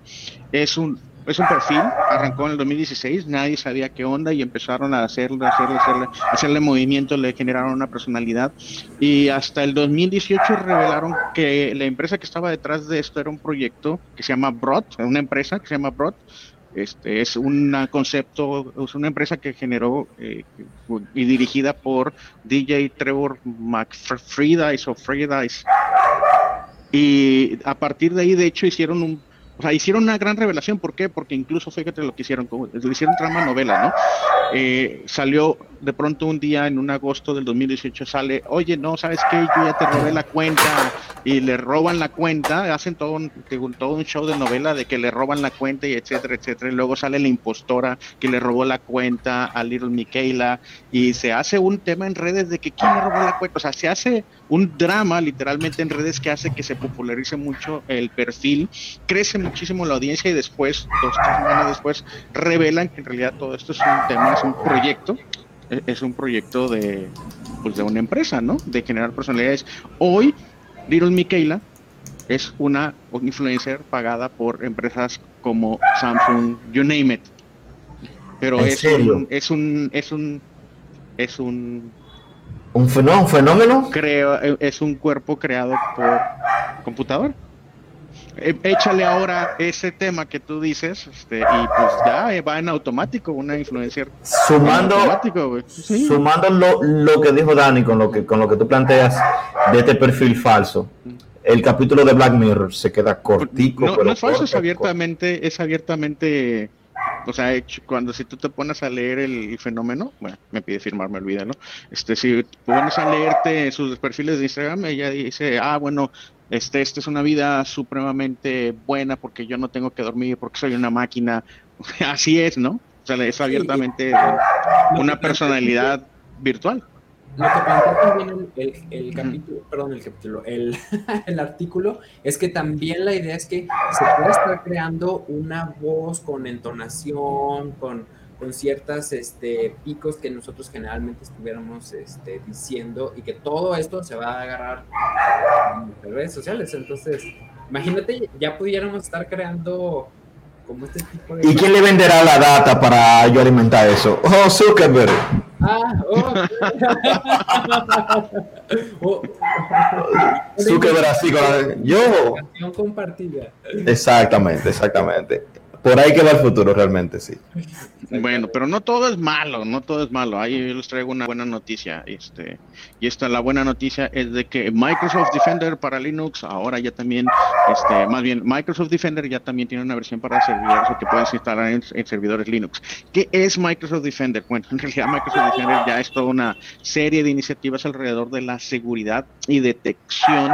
A: Es un, es un perfil, arrancó en el 2016, nadie sabía qué onda y empezaron a hacerle, hacerle, hacerle, hacerle movimiento, le generaron una personalidad y hasta el 2018 revelaron que la empresa que estaba detrás de esto era un proyecto que se llama Broad, una empresa que se llama Broad, este es un concepto, es una empresa que generó eh, y dirigida por DJ Trevor McFreedice o Freedice. Y a partir de ahí, de hecho, hicieron un o sea, hicieron una gran revelación. ¿Por qué? Porque incluso, fíjate lo que hicieron, como, lo hicieron trama novela, ¿no? Eh, salió de pronto un día en un agosto del 2018 sale, oye, no, ¿sabes qué? Yo ya te robé la cuenta y le roban la cuenta, hacen todo un, todo un show de novela de que le roban la cuenta y etcétera, etcétera. Y luego sale la impostora que le robó la cuenta a Little Michaela y se hace un tema en redes de que quién le robó la cuenta. O sea, se hace un drama literalmente en redes que hace que se popularice mucho el perfil, crece muchísimo la audiencia y después, dos, tres semanas después, revelan que en realidad todo esto es un tema, es un proyecto es un proyecto de, pues de una empresa, ¿no? De generar personalidades. Hoy, Little Michaela es una influencer pagada por empresas como Samsung, you name it. Pero es un, es un, es un, es un,
E: un fenómeno.
A: Creo, e, es un cuerpo creado por computador. Eh, échale ahora ese tema que tú dices este, y pues ya eh, va en automático una influencer
E: sumando sumando lo, lo, que dijo Dani con lo que con lo que tú planteas de este perfil falso. El capítulo de Black Mirror se queda cortico
A: no, no es falso es abiertamente es abiertamente o sea, cuando si tú te pones a leer el, fenómeno, bueno, me pide firmarme, olvídalo. Este, si pones a leerte sus perfiles de Instagram, ella dice, ah, bueno, este, esta es una vida supremamente buena porque yo no tengo que dormir, porque soy una máquina. Así es, ¿no? O sea, es abiertamente una personalidad virtual.
D: Lo que plantea también el, el, capítulo, perdón, el capítulo, el, el, artículo, es que también la idea es que se puede estar creando una voz con entonación, con, con ciertas este, picos que nosotros generalmente estuviéramos este, diciendo y que todo esto se va a agarrar en redes sociales. Entonces, imagínate, ya pudiéramos estar creando como este tipo de...
E: ¿Y quién le venderá la data para yo alimentar eso? Oh, Zuckerberg. Ah, oh. oh. Zuckerberg así con la... Yo.
D: compartida.
E: Exactamente, exactamente por ahí que va el futuro realmente, sí.
A: Bueno, pero no todo es malo, no todo es malo. Ahí les traigo una buena noticia. Este, y esta la buena noticia es de que Microsoft Defender para Linux ahora ya también, este, más bien Microsoft Defender ya también tiene una versión para servidores que puedes instalar en, en servidores Linux. ¿Qué es Microsoft Defender? Bueno, en realidad Microsoft Defender ya es toda una serie de iniciativas alrededor de la seguridad y detección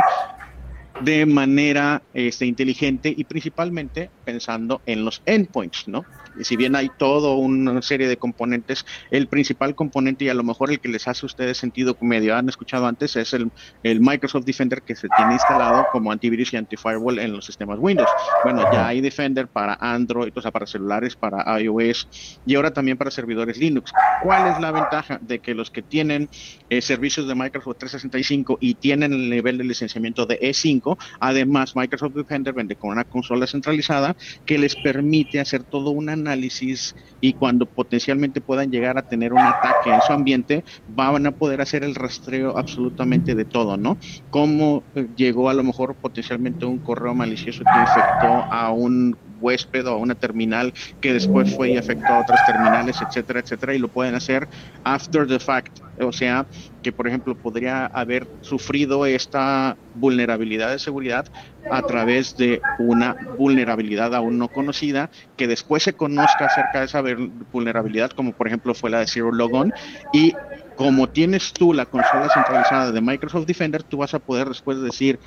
A: de manera este, inteligente y principalmente pensando en los endpoints, ¿no? si bien hay todo una serie de componentes, el principal componente y a lo mejor el que les hace a ustedes sentido, como medio han escuchado antes, es el, el Microsoft Defender que se tiene instalado como antivirus y antifirewall en los sistemas Windows. Bueno, ya hay Defender para Android, o sea, para celulares, para iOS y ahora también para servidores Linux. ¿Cuál es la ventaja de que los que tienen eh, servicios de Microsoft 365 y tienen el nivel de licenciamiento de E5, además Microsoft Defender vende con una consola centralizada que les permite hacer todo una análisis y cuando potencialmente puedan llegar a tener un ataque en su ambiente, van a poder hacer el rastreo absolutamente de todo, ¿no? Cómo eh, llegó a lo mejor potencialmente un correo malicioso que infectó a un huésped o a una terminal que después fue y afectó a otras terminales, etcétera, etcétera, y lo pueden hacer after the fact, o sea, que por ejemplo podría haber sufrido esta vulnerabilidad de seguridad a través de una vulnerabilidad aún no conocida, que después se conozca acerca de esa vulnerabilidad, como por ejemplo fue la de Zero Logon, y como tienes tú la consola centralizada de Microsoft Defender, tú vas a poder después decir,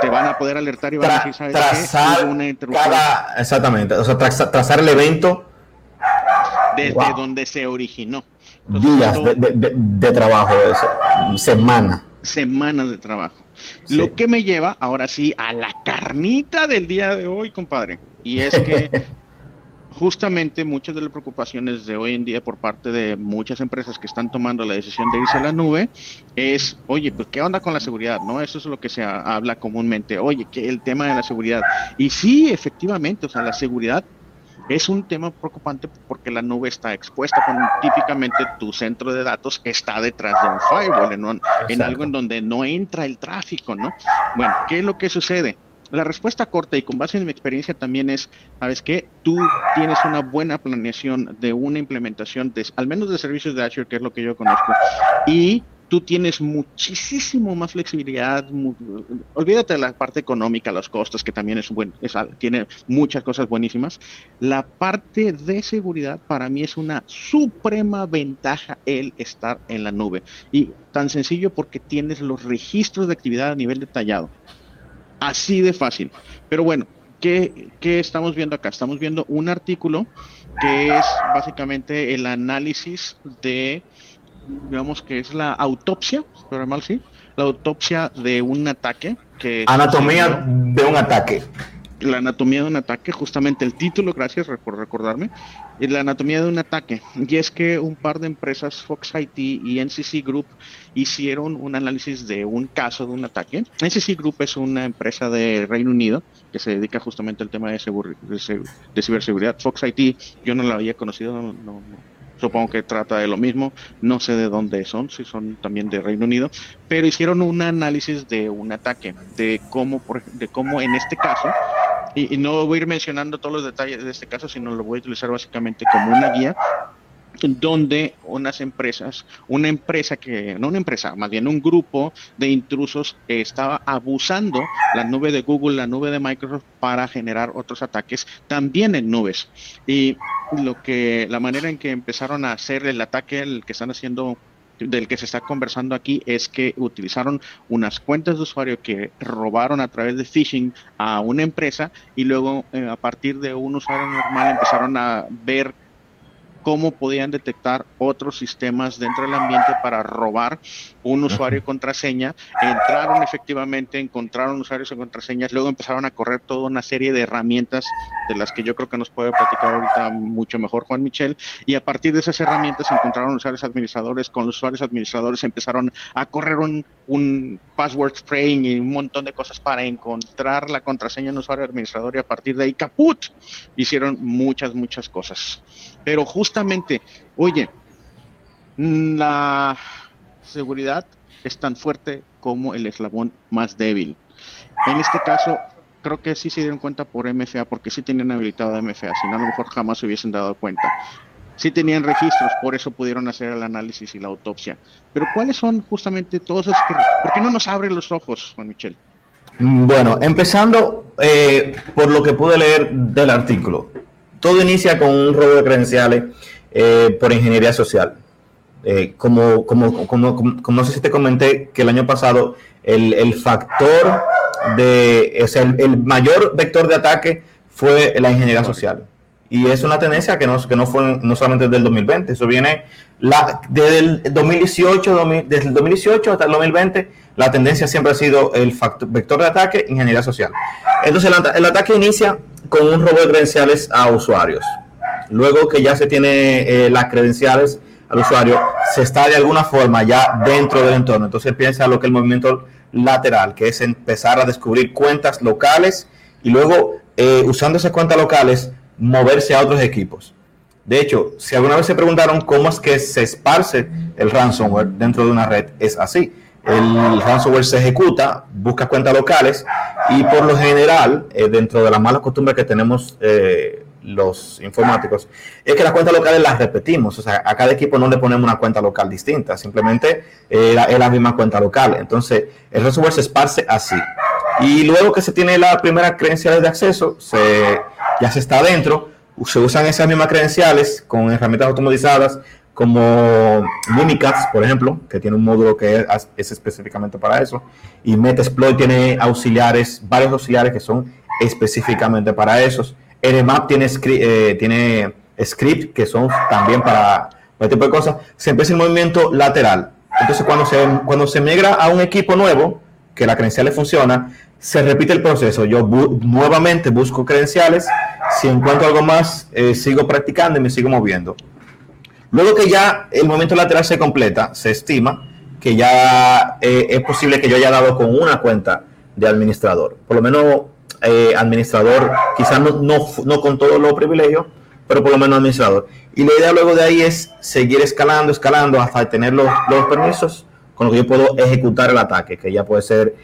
A: te van a poder alertar y van a decir, ¿sabes
E: trazar Una exactamente, o sea, trazar el evento
A: desde donde se originó.
E: Días de, trabajo, eso. semana.
A: Semanas de trabajo. Lo que me lleva ahora sí a la carnita del día de hoy, compadre. Y es que justamente muchas de las preocupaciones de hoy en día por parte de muchas empresas que están tomando la decisión de irse a la nube es, oye, pues qué onda con la seguridad, ¿no? Eso es lo que se habla comúnmente, oye, que el tema de la seguridad. Y sí, efectivamente, o sea, la seguridad es un tema preocupante porque la nube está expuesta, cuando típicamente tu centro de datos está detrás de un firewall, en, en algo en donde no entra el tráfico, ¿no? Bueno, ¿qué es lo que sucede? La respuesta corta y con base en mi experiencia también es, ¿sabes qué? Tú tienes una buena planeación de una implementación, de, al menos de servicios de Azure, que es lo que yo conozco, y tú tienes muchísimo más flexibilidad. olvídate de la parte económica, los costos, que también es buen, tiene muchas cosas buenísimas. La parte de seguridad para mí es una suprema ventaja el estar en la nube. Y tan sencillo porque tienes los registros de actividad a nivel detallado. Así de fácil. Pero bueno, ¿qué, ¿qué, estamos viendo acá? Estamos viendo un artículo que es básicamente el análisis de digamos que es la autopsia, pero mal sí, la autopsia de un ataque. Que
E: anatomía de un ataque.
A: La anatomía de un ataque, justamente el título, gracias por recordarme, es la anatomía de un ataque. Y es que un par de empresas, Fox IT y NCC Group, hicieron un análisis de un caso de un ataque. NCC Group es una empresa de Reino Unido que se dedica justamente al tema de, de, ciberseguridad. Fox IT, yo no la había conocido, no supongo que trata de lo mismo, no sé de dónde son, si son también de Reino Unido, pero hicieron un análisis de un ataque, de cómo, de cómo en este caso, y, no voy a ir mencionando todos los detalles de este caso, sino lo voy a utilizar básicamente como una guía donde unas empresas, una empresa que, no una empresa, más bien un grupo de intrusos estaba abusando la nube de Google, la nube de Microsoft para generar otros ataques también en nubes. Y lo que, la manera en que empezaron a hacer el ataque, el que están haciendo del que se está conversando aquí es que utilizaron unas cuentas de usuario que robaron a través de phishing a una empresa y luego eh, a partir de un usuario normal empezaron a ver cómo podían detectar otros sistemas dentro del ambiente para robar un usuario y contraseña. Entraron efectivamente, encontraron usuarios y contraseñas, luego empezaron a correr toda una serie de herramientas de las que yo creo que nos puede platicar ahorita mucho mejor Juan Michel. Y a partir de esas herramientas encontraron usuarios administradores, con los usuarios administradores empezaron a correr un, un password frame y un montón de cosas para encontrar la contraseña en usuario administrador y a partir de ahí, caput, hicieron muchas, muchas cosas. Pero justamente, oye, la seguridad es tan fuerte como el eslabón más débil. En este caso, creo que sí se dieron cuenta por MFA, porque sí tenían habilitado MFA, si no a lo mejor jamás se hubiesen dado cuenta. Sí tenían registros, por eso pudieron hacer el análisis y la autopsia. Pero ¿cuáles son justamente todos esos. ¿Por qué no nos abren los ojos, Juan Michel?
E: Bueno, empezando eh, por lo que pude leer del artículo. Todo inicia con un robo de credenciales eh, por ingeniería social. Eh, como, como, como, como, no sé si te comenté que el año pasado el, el factor de, o sea, el, mayor vector de ataque fue la ingeniería social. Y es una tendencia que no, que no fue no solamente desde el 2020, eso viene la, desde el 2018, desde el 2018 hasta el 2020, la tendencia siempre ha sido el factor, vector de ataque, ingeniería social. Entonces el, el ataque inicia con un robo de credenciales a usuarios. Luego que ya se tiene eh, las credenciales al usuario, se está de alguna forma ya dentro del entorno. Entonces piensa lo que el movimiento lateral, que es empezar a descubrir cuentas locales y luego, eh, usando esas cuentas locales, moverse a otros equipos. De hecho, si alguna vez se preguntaron cómo es que se esparce el ransomware dentro de una red, es así el ransomware se ejecuta, busca cuentas locales y por lo general, eh, dentro de las malas costumbres que tenemos eh, los informáticos, es que las cuentas locales las repetimos. O sea, a cada equipo no le ponemos una cuenta local distinta, simplemente eh, es la misma cuenta local. Entonces, el ransomware se esparce así. Y luego que se tiene la primera credenciales de acceso, se, ya se está adentro, se usan esas mismas credenciales con herramientas automatizadas como Mimikatz, por ejemplo, que tiene un módulo que es, específicamente para eso, y Metasploit tiene auxiliares, varios auxiliares que son específicamente para esos. Nmap tiene, eh, tiene script que son también para este tipo de cosas. Se empieza el movimiento lateral. Entonces, cuando se, cuando se migra a un equipo nuevo, que la credencial le funciona, se repite el proceso. Yo nuevamente busco credenciales. Si encuentro algo más, eh, sigo practicando y me sigo moviendo. Luego que ya el movimiento lateral se completa, se estima que ya eh, es posible que yo haya dado con una cuenta de administrador. Por lo menos eh, administrador, quizás no, no, con todos los privilegios, pero por lo menos administrador. Y la idea luego de ahí es seguir escalando, escalando hasta tener los, permisos con los que yo puedo ejecutar el ataque, que ya puede ser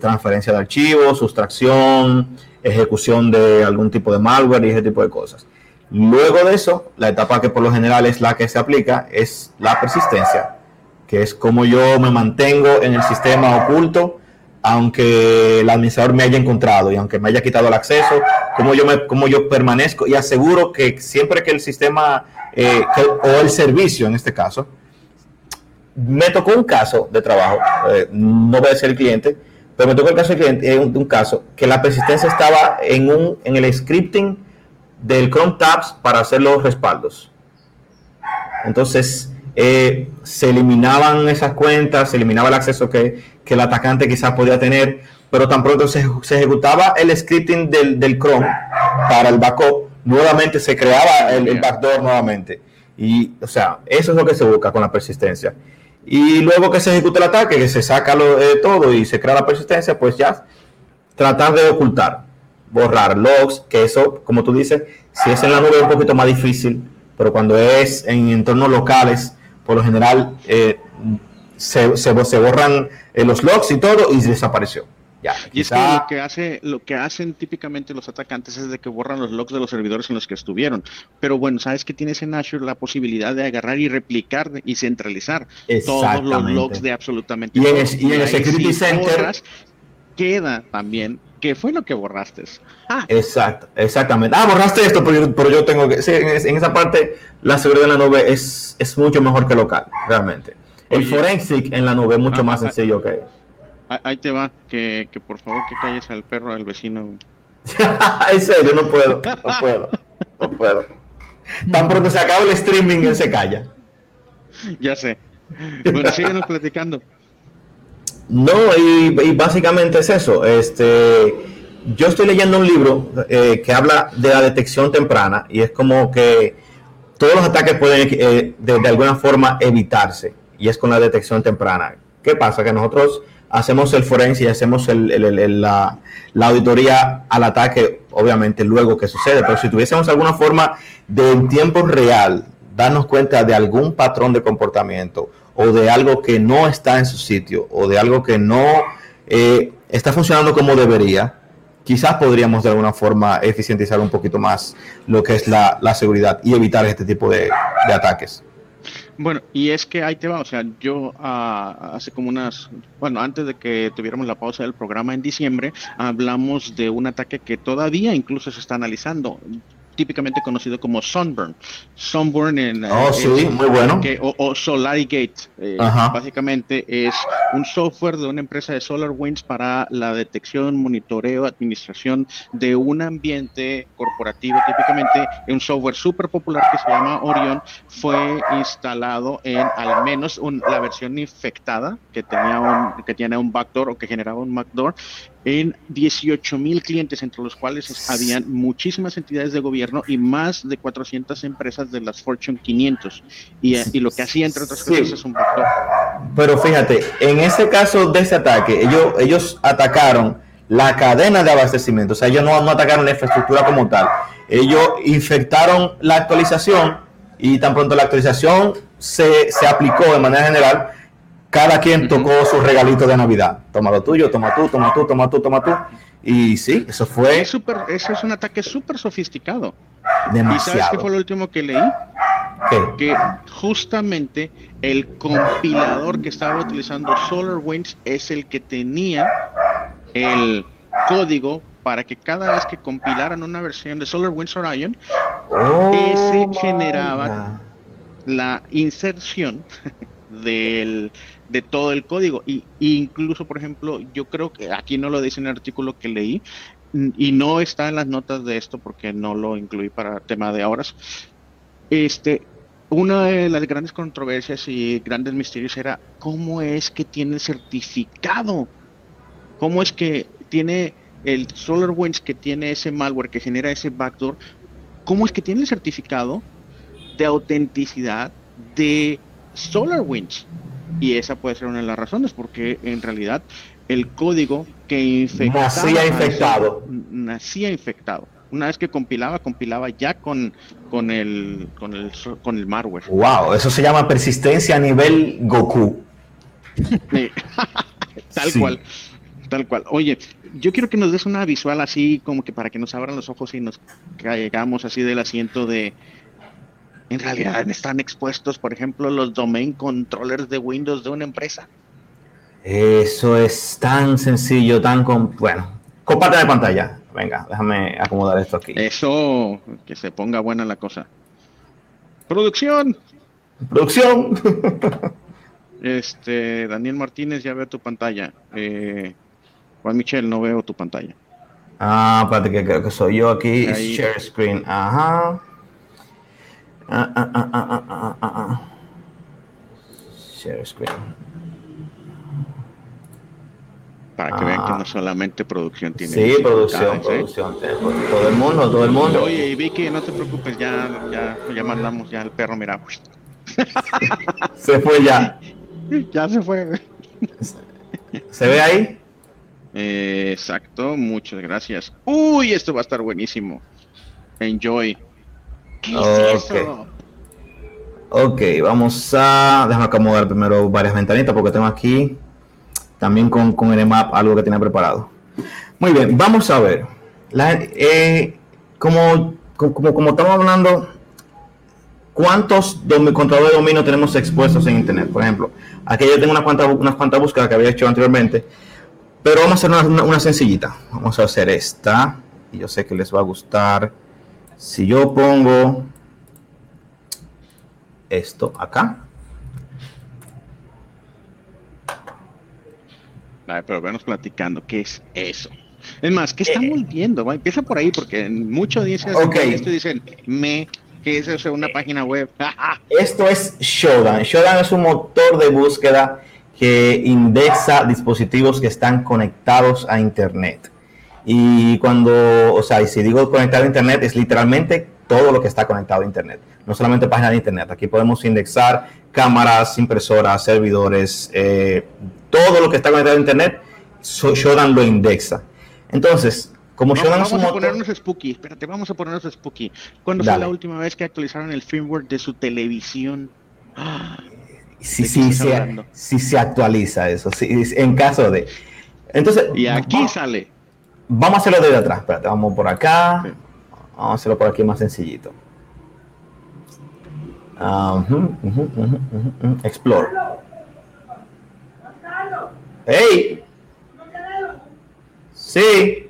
E: transferencia de archivos, sustracción, ejecución de algún tipo de malware y ese tipo de cosas. Luego de eso, la etapa que por lo general es la que se aplica es la persistencia. que es cómo yo me mantengo en el sistema oculto, aunque el administrador me haya encontrado y aunque me haya quitado el acceso, cómo yo, me, cómo yo permanezco y aseguro que siempre que el sistema eh, o el servicio en este caso, me tocó un caso de trabajo, eh, no voy a ser el cliente, pero me tocó el caso cliente, eh, un, un caso que la persistencia estaba en, un, en el scripting del Chrome Tabs para hacer los respaldos. Entonces, eh, se eliminaban esas cuentas, se eliminaba el acceso que, que el atacante quizás podía tener, pero tan pronto se, se ejecutaba el scripting del, del, Chrome para el backup, nuevamente se creaba el, el, backdoor nuevamente. Y, o sea, eso es lo que se busca con la persistencia. Y luego que se ejecuta el ataque, que se saca lo, eh, todo y se crea la persistencia, pues ya tratar de ocultar, borrar logs, que eso, como tú dices, si es en la nube un poquito más difícil, pero cuando es en entornos locales, por lo general eh, se, se, se, borran eh, los logs y todo y desapareció. Ya,
A: y es que lo que hace, lo que hacen típicamente los atacantes es de que borran los logs de los servidores en los que estuvieron. Pero bueno, sabes que tienes en Azure la posibilidad de agarrar y replicar y centralizar todos los logs de absolutamente
E: y en, el, y en el Security Center
A: queda también ¿Qué fue lo que borraste?
E: Ah. Exacto, exactamente. Ah, borraste esto, pero yo, pero yo tengo que. Sí, en, en, esa parte, la seguridad en la nube es, es mucho mejor que local, realmente. El Oye, forensic en la nube es mucho ah, más sencillo que.
A: Ahí te va, que, que por favor que calles al perro del vecino.
E: en serio, no puedo, no puedo, no puedo. Tan pronto se acaba el streaming, él se calla.
A: Ya sé. Bueno, síguenos platicando.
E: No, y, y, básicamente es eso. Este, yo estoy leyendo un libro eh, que habla de la detección temprana y es como que todos los ataques pueden eh, de, de, alguna forma evitarse y es con la detección temprana. ¿Qué pasa? Que nosotros hacemos el forense y hacemos el, el, el, la, la, auditoría al ataque, obviamente, luego que sucede, pero si tuviésemos alguna forma de en tiempo real darnos cuenta de algún patrón de comportamiento o de algo que no está en su sitio o de algo que no eh, está funcionando como debería, quizás podríamos de alguna forma eficientizar un poquito más lo que es la, seguridad y evitar este tipo de, ataques.
A: Bueno, y es que ahí te va, o sea, yo uh, hace como unas, bueno, antes de que tuviéramos la pausa del programa en diciembre, hablamos de un ataque que todavía incluso se está analizando típicamente conocido como Sunburn. Sunburn en
E: oh, sí, muy bueno.
A: Que, o, o Solarigate, eh, básicamente es un software de una empresa de SolarWinds para la detección, monitoreo, administración de un ambiente corporativo. Típicamente un software súper popular que se llama Orion fue instalado en al menos un, la versión infectada que tenía un que tiene un backdoor o que generaba un backdoor en 18 mil clientes, entre los cuales habían muchísimas entidades de gobierno y más de 400 empresas de las Fortune 500. Y, y lo que hacía, entre otras cosas, sí. es un backdoor.
E: Pero fíjate, en ese caso de ese ataque, ellos, ellos atacaron la cadena de abastecimiento, o sea, ellos no, no atacaron la infraestructura como tal, ellos infectaron la actualización y tan pronto la actualización se, se aplicó de manera general, cada quien tocó su regalito de Navidad. Toma lo tuyo, toma tú, toma tú, toma tú, toma tú. Y sí, eso fue.
A: Es super, eso es un ataque súper sofisticado.
E: Demasiado.
A: ¿Y sabes qué fue lo último que leí?
E: ¿Qué?
A: Que justamente el compilador que estaba utilizando SolarWinds es el que tenía el código para que cada vez que compilaran una versión de SolarWinds Orion, oh, ese generaba la inserción del de todo el código. Y, incluso, por ejemplo, yo creo que aquí no lo dice en el artículo que leí, y no está en las notas de esto porque no lo incluí para tema de horas. Este, una de las grandes controversias y grandes misterios era cómo es que tiene certificado, cómo es que tiene el SolarWinds que tiene ese malware que genera ese backdoor, cómo es que tiene el certificado de autenticidad de SolarWinds. Y esa puede ser una de las razones, porque en realidad el código que infectaba
E: nacía infectado.
A: nacía infectado. Una vez que compilaba, compilaba ya con, con, el, con, el, con el malware.
E: Wow, eso se llama persistencia a nivel Goku.
A: Sí. tal sí. cual. Tal cual. Oye, yo quiero que nos des una visual así, como que para que nos abran los ojos y nos caigamos así del asiento de en realidad están expuestos, por ejemplo, los domain controllers de Windows de una empresa.
E: Eso es tan sencillo, tan con... Bueno, comparte la pantalla. Venga, déjame acomodar esto aquí.
A: Eso, que se ponga buena la cosa. Producción.
E: Producción.
A: este, Daniel Martínez, ya veo tu pantalla. Eh, Juan Michel, no veo tu pantalla.
E: Ah, espérate, que creo que soy yo aquí. Share screen. Ajá. Ah, ah, ah, ah, ah, ah, ah. Share screen.
A: Para que vean que no solamente producción tiene.
E: Sí, producción, producción. Todo el mundo, todo el mundo.
A: Oye, Vicky, no te preocupes, ya, ya, ya mandamos ya el perro, mira.
E: se fue ya.
A: Ya se fue.
E: ¿Se ve ahí?
A: Eh, exacto, muchas gracias. Uy, esto va a estar buenísimo. Enjoy.
E: ¿Qué es eso? Ok, vamos a. Déjame acomodar primero varias ventanitas porque tengo aquí también con, con el map algo que tiene preparado. Muy bien, vamos a ver. Eh, como, como, como, estamos hablando, ¿cuántos controladores de dominio tenemos expuestos en Internet? Por ejemplo, aquí yo tengo unas cuantas, unas cuantas búsquedas que había hecho anteriormente, pero vamos a hacer una, una, sencillita. Vamos a hacer esta, y yo sé que les va a gustar. Si yo pongo esto acá,
A: pero venos platicando, ¿qué es eso? Es más, ¿qué estamos eh, viendo? empieza por ahí, porque muchos dicen esto dicen, me, ¿qué es eso? Una página web.
E: esto es Shodan. Shodan es un motor de búsqueda que indexa dispositivos que están conectados a Internet. Y cuando, o sea, y si digo conectado a Internet, es literalmente todo lo que está conectado a Internet. No solamente páginas de Internet. Aquí podemos indexar cámaras, impresoras, servidores, eh, todo lo que está conectado a internet, Shodan lo indexa. Entonces, como Shodan
A: vamos a ponernos spooky, espérate, vamos a ponernos spooky. ¿Cuándo fue la última vez que actualizaron el firmware de su televisión?
E: sí, sí, se, sí se actualiza eso, sí, en caso de... Entonces,
A: y aquí sale.
E: Vamos a hacerlo desde atrás, espérate, vamos por acá. Vamos a hacerlo por aquí más sencillito. Explore. ¡Hey! Sí.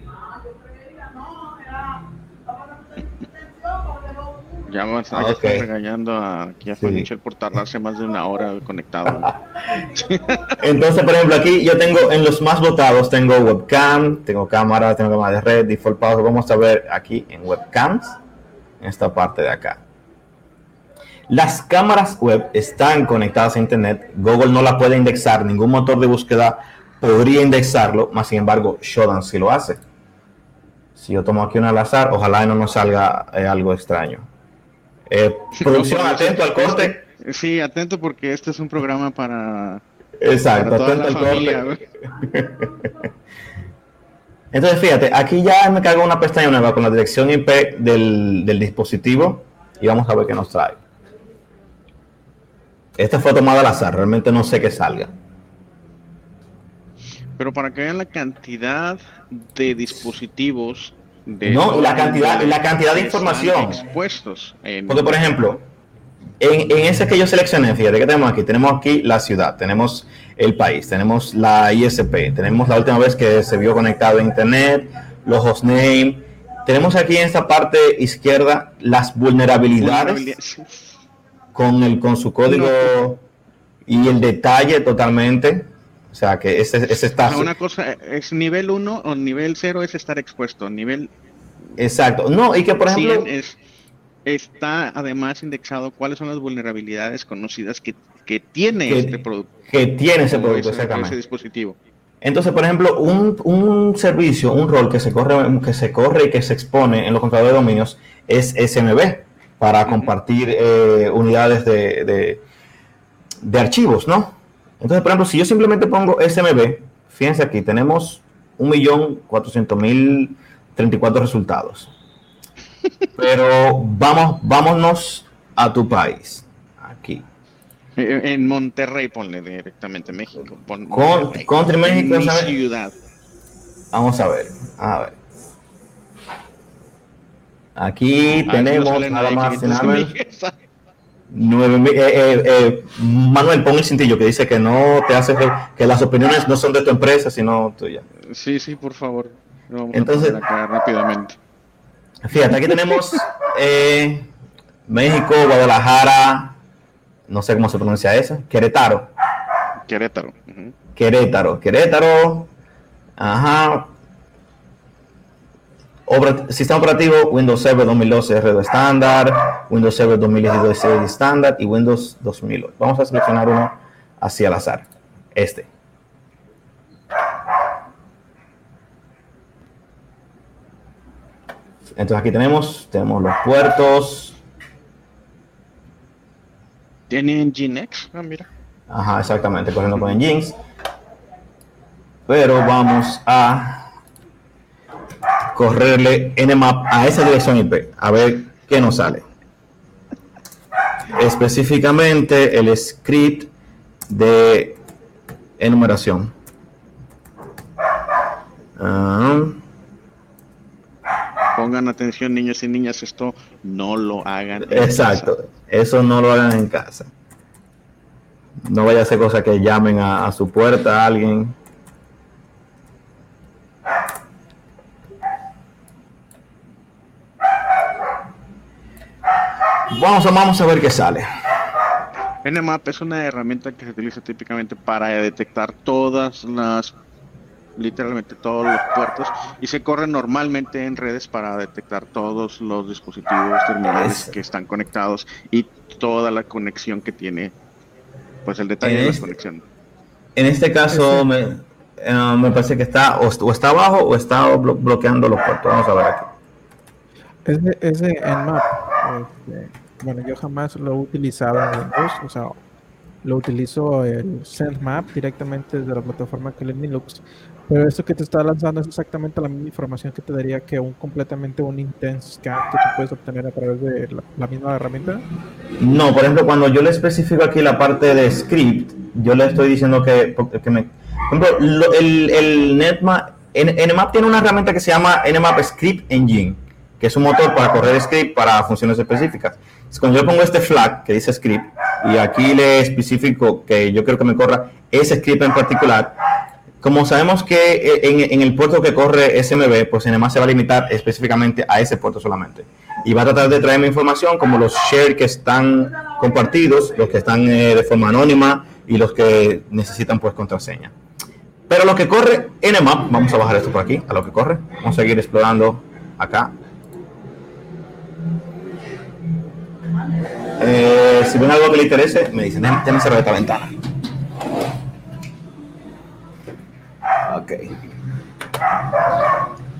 A: Ya vamos a okay. regañando a, aquí a por tardarse más de una hora conectado.
E: Entonces, por ejemplo, aquí yo tengo en los más votados, tengo webcam, tengo cámara, tengo cámara de red, default pause. Vamos a ver aquí en webcams, en esta parte de acá. Las cámaras web están conectadas a Internet. Google no la puede indexar. Ningún motor de búsqueda podría indexarlo. Más sin embargo, Shodan sí lo hace. Si yo tomo aquí un al azar, ojalá no nos salga eh, algo extraño. Eh, producción, atento al corte.
A: Sí, atento porque este es un programa para.
E: Exacto, atento al corte. Entonces, fíjate, aquí ya me cargo una pestaña nueva con la dirección IP del, del dispositivo y vamos a ver qué nos trae. Esta fue tomada al azar, realmente no sé qué salga.
A: Pero para que vean la cantidad de dispositivos de
E: no la cantidad la cantidad de información
A: expuestos
E: porque por ejemplo en, en, ese que yo seleccioné fíjate que tenemos aquí tenemos aquí la ciudad tenemos el país tenemos la ISP tenemos la última vez que se vio conectado a internet los hostname tenemos aquí en esta parte izquierda las vulnerabilidades con, el, con su código y el detalle totalmente. O sea, que ese, ese está...
A: Una cosa es nivel 1 o nivel 0 es estar expuesto. Nivel...
E: Exacto. No, y que por ejemplo...
A: Es, está además indexado cuáles son las vulnerabilidades conocidas que, que tiene este producto.
E: Que tiene ese producto,
A: exactamente. Ese dispositivo.
E: Entonces, por ejemplo, un, un, servicio, un rol que se corre, que se corre y que se expone en los controladores de dominios es SMB para compartir eh, unidades de, de, archivos, ¿no? Entonces, por ejemplo, si yo simplemente pongo SMB, fíjense aquí, tenemos 1.400.034 resultados. Pero vamos, vámonos a tu país, aquí.
A: En Monterrey, ponle directamente México.
E: Con, Contra México,
A: ciudad.
E: Vamos a ver, a ver. Aquí tenemos nada más 9, eh, eh, Manuel, pon el cintillo que dice que no te hace que las opiniones no son de tu empresa, sino tuya.
A: Sí, sí, por favor.
E: Entonces,
A: rápidamente.
E: Fíjate, aquí tenemos México, Guadalajara, no sé cómo se pronuncia eso, Querétaro.
A: Querétaro.
E: Querétaro, Querétaro. Ajá. Sistema operativo Windows Server 2012 R2 estándar, Windows Server 2016 estándar y Windows 2008. Vamos a seleccionar uno así al azar. Este. Entonces aquí tenemos, tenemos los puertos,
A: ¿Tiene Nginx? Ah, mira.
E: Ajá, exactamente, corriendo con Nginx. Pero vamos a correrle nmap a esa dirección IP, a ver qué nos sale. Específicamente el script de enumeración.
A: Ah. Pongan atención niños y niñas, esto no lo hagan.
E: Exacto, eso no lo hagan en casa. No vaya a ser cosa que llamen a, su puerta a alguien. Vamos, vamos a ver qué sale.
A: Nmap es una herramienta que se utiliza típicamente para detectar todas las literalmente todos los puertos y se corre normalmente en redes para detectar todos los dispositivos terminales que están conectados y toda la conexión que tiene, pues el detalle de la este conexión.
E: En este caso me, eh, me parece que está o, está abajo o está bloqueando los puertos. Vamos a ver aquí.
C: Ese, ese Nmap, este, bueno, yo jamás lo he utilizado en Windows, o sea, lo utilizo el SendMap directamente desde la plataforma que es Linux, pero eso que te está lanzando es exactamente la misma información que te daría que un completamente un intense scan que tú puedes obtener a través de la, misma herramienta.
E: No, por ejemplo, cuando yo le especifico aquí la parte de script, yo le estoy diciendo que, me, por ejemplo, el, el NetMap, Nmap tiene una herramienta que se llama Nmap Script Engine, que es un motor para correr script para funciones específicas. Cuando yo pongo este flag que dice script y aquí le especifico que yo quiero que me corra ese script en particular, como sabemos que eh, en, el puerto que corre SMB, pues además se va a limitar específicamente a ese puerto solamente. Y va a tratar de traerme información como los share que están compartidos, los que están eh, de forma anónima y los que necesitan pues contraseña. Pero lo que corre Nmap, vamos a bajar esto por aquí, a lo que corre. Vamos a seguir explorando acá. Eh, si ven algo que le interese, me dicen, déjenme cerrar esta ventana. Ok.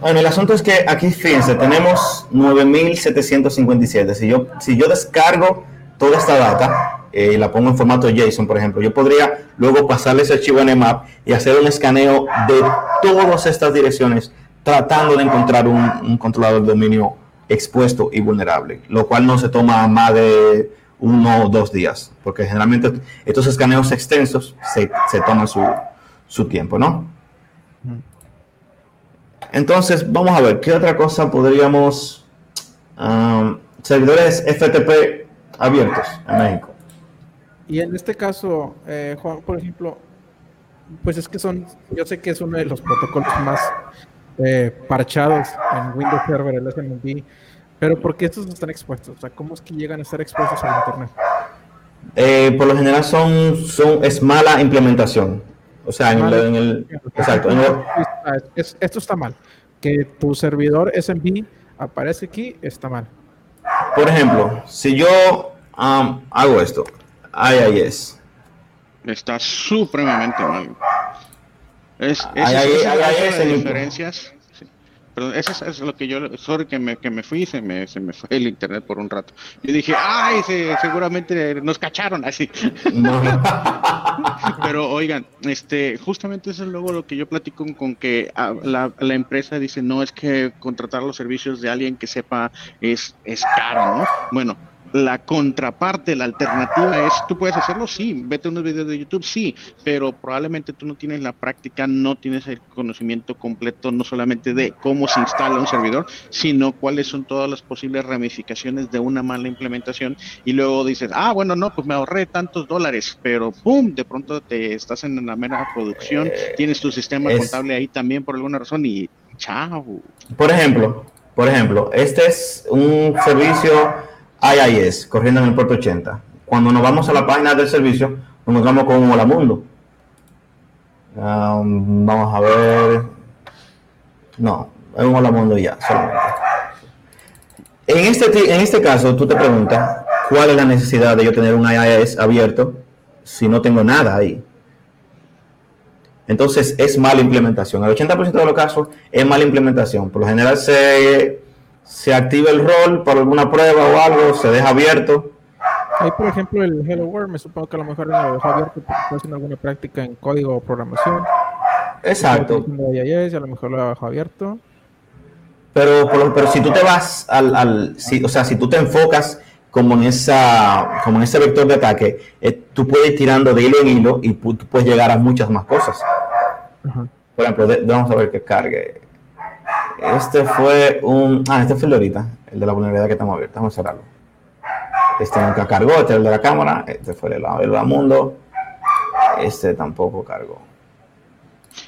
E: Bueno, el asunto es que aquí, fíjense, tenemos 9757. Si yo, si yo descargo toda esta data y eh, la pongo en formato JSON, por ejemplo, yo podría luego pasarle ese archivo en Nmap y hacer un escaneo de todas estas direcciones tratando de encontrar un, un controlador de dominio expuesto y vulnerable, lo cual no se toma más de uno o dos días, porque generalmente estos escaneos extensos se, toman su, su tiempo, ¿no? Entonces, vamos a ver, ¿qué otra cosa podríamos... Um, servidores FTP abiertos en México.
C: Y en este caso, eh, Juan, por ejemplo, pues es que son, yo sé que es uno de los protocolos más eh, parchados en Windows Server, el SMB, pero ¿por qué estos están expuestos? O sea, ¿cómo es que llegan a estar expuestos a Internet?
E: Eh, por lo general son, son, es mala implementación. O sea, en, el, exacto.
C: esto está mal. Que tu servidor SMB aparece aquí está mal.
E: Por ejemplo, si yo um, hago esto, IIS.
A: Está supremamente mal. Es, es, diferencias Perdón, eso es, lo que yo, sorry que me, que me fui, se me, se me fue el internet por un rato. Yo dije, ay, seguramente nos cacharon así. Pero oigan, este, justamente eso es luego lo que yo platico con, que ah, la, la, empresa dice, no, es que contratar los servicios de alguien que sepa es, es caro, ¿no? Bueno, la contraparte, la alternativa es, tú puedes hacerlo, sí, vete unos videos de YouTube, sí, pero probablemente tú no tienes la práctica, no tienes el conocimiento completo, no solamente de cómo se instala un servidor, sino cuáles son todas las posibles ramificaciones de una mala implementación. Y luego dices, ah, bueno, no, pues me ahorré tantos dólares, pero ¡pum! De pronto te estás en la mera producción, eh, tienes tu sistema contable ahí también por alguna razón y chao.
E: Por ejemplo, por ejemplo, este es un servicio IIS, corriendo en el puerto 80. Cuando nos vamos a la página del servicio, nos encontramos con Hola Mundo. Um, vamos a ver. No, es un Hola Mundo ya, solamente. En este, en este caso, tú te preguntas, ¿cuál es la necesidad de yo tener un IIS abierto si no tengo nada ahí? Entonces es mala implementación. El 80% de los casos es mala implementación. Por lo general se se activa el rol por alguna prueba o algo, se deja abierto.
C: Ahí, por ejemplo, el Hello World, me supongo que a lo mejor lo dejó abierto porque haciendo alguna práctica en código o programación.
E: Exacto.
C: a lo mejor lo dejó abierto.
E: Pero, pero, si tú te vas al, al o sea, si tú te enfocas como en esa como en ese vector de ataque, eh, tú puedes ir tirando de hilo en hilo y tú puedes llegar a muchas más cosas. Por ejemplo, vamos a ver que cargue. Este fue un. Ah, este fue el de ahorita, el de la vulnerabilidad que estamos abiertos. Vamos a cerrarlo. Este nunca cargó, este es el de la cámara. Este fue el de mundo. Este tampoco cargó.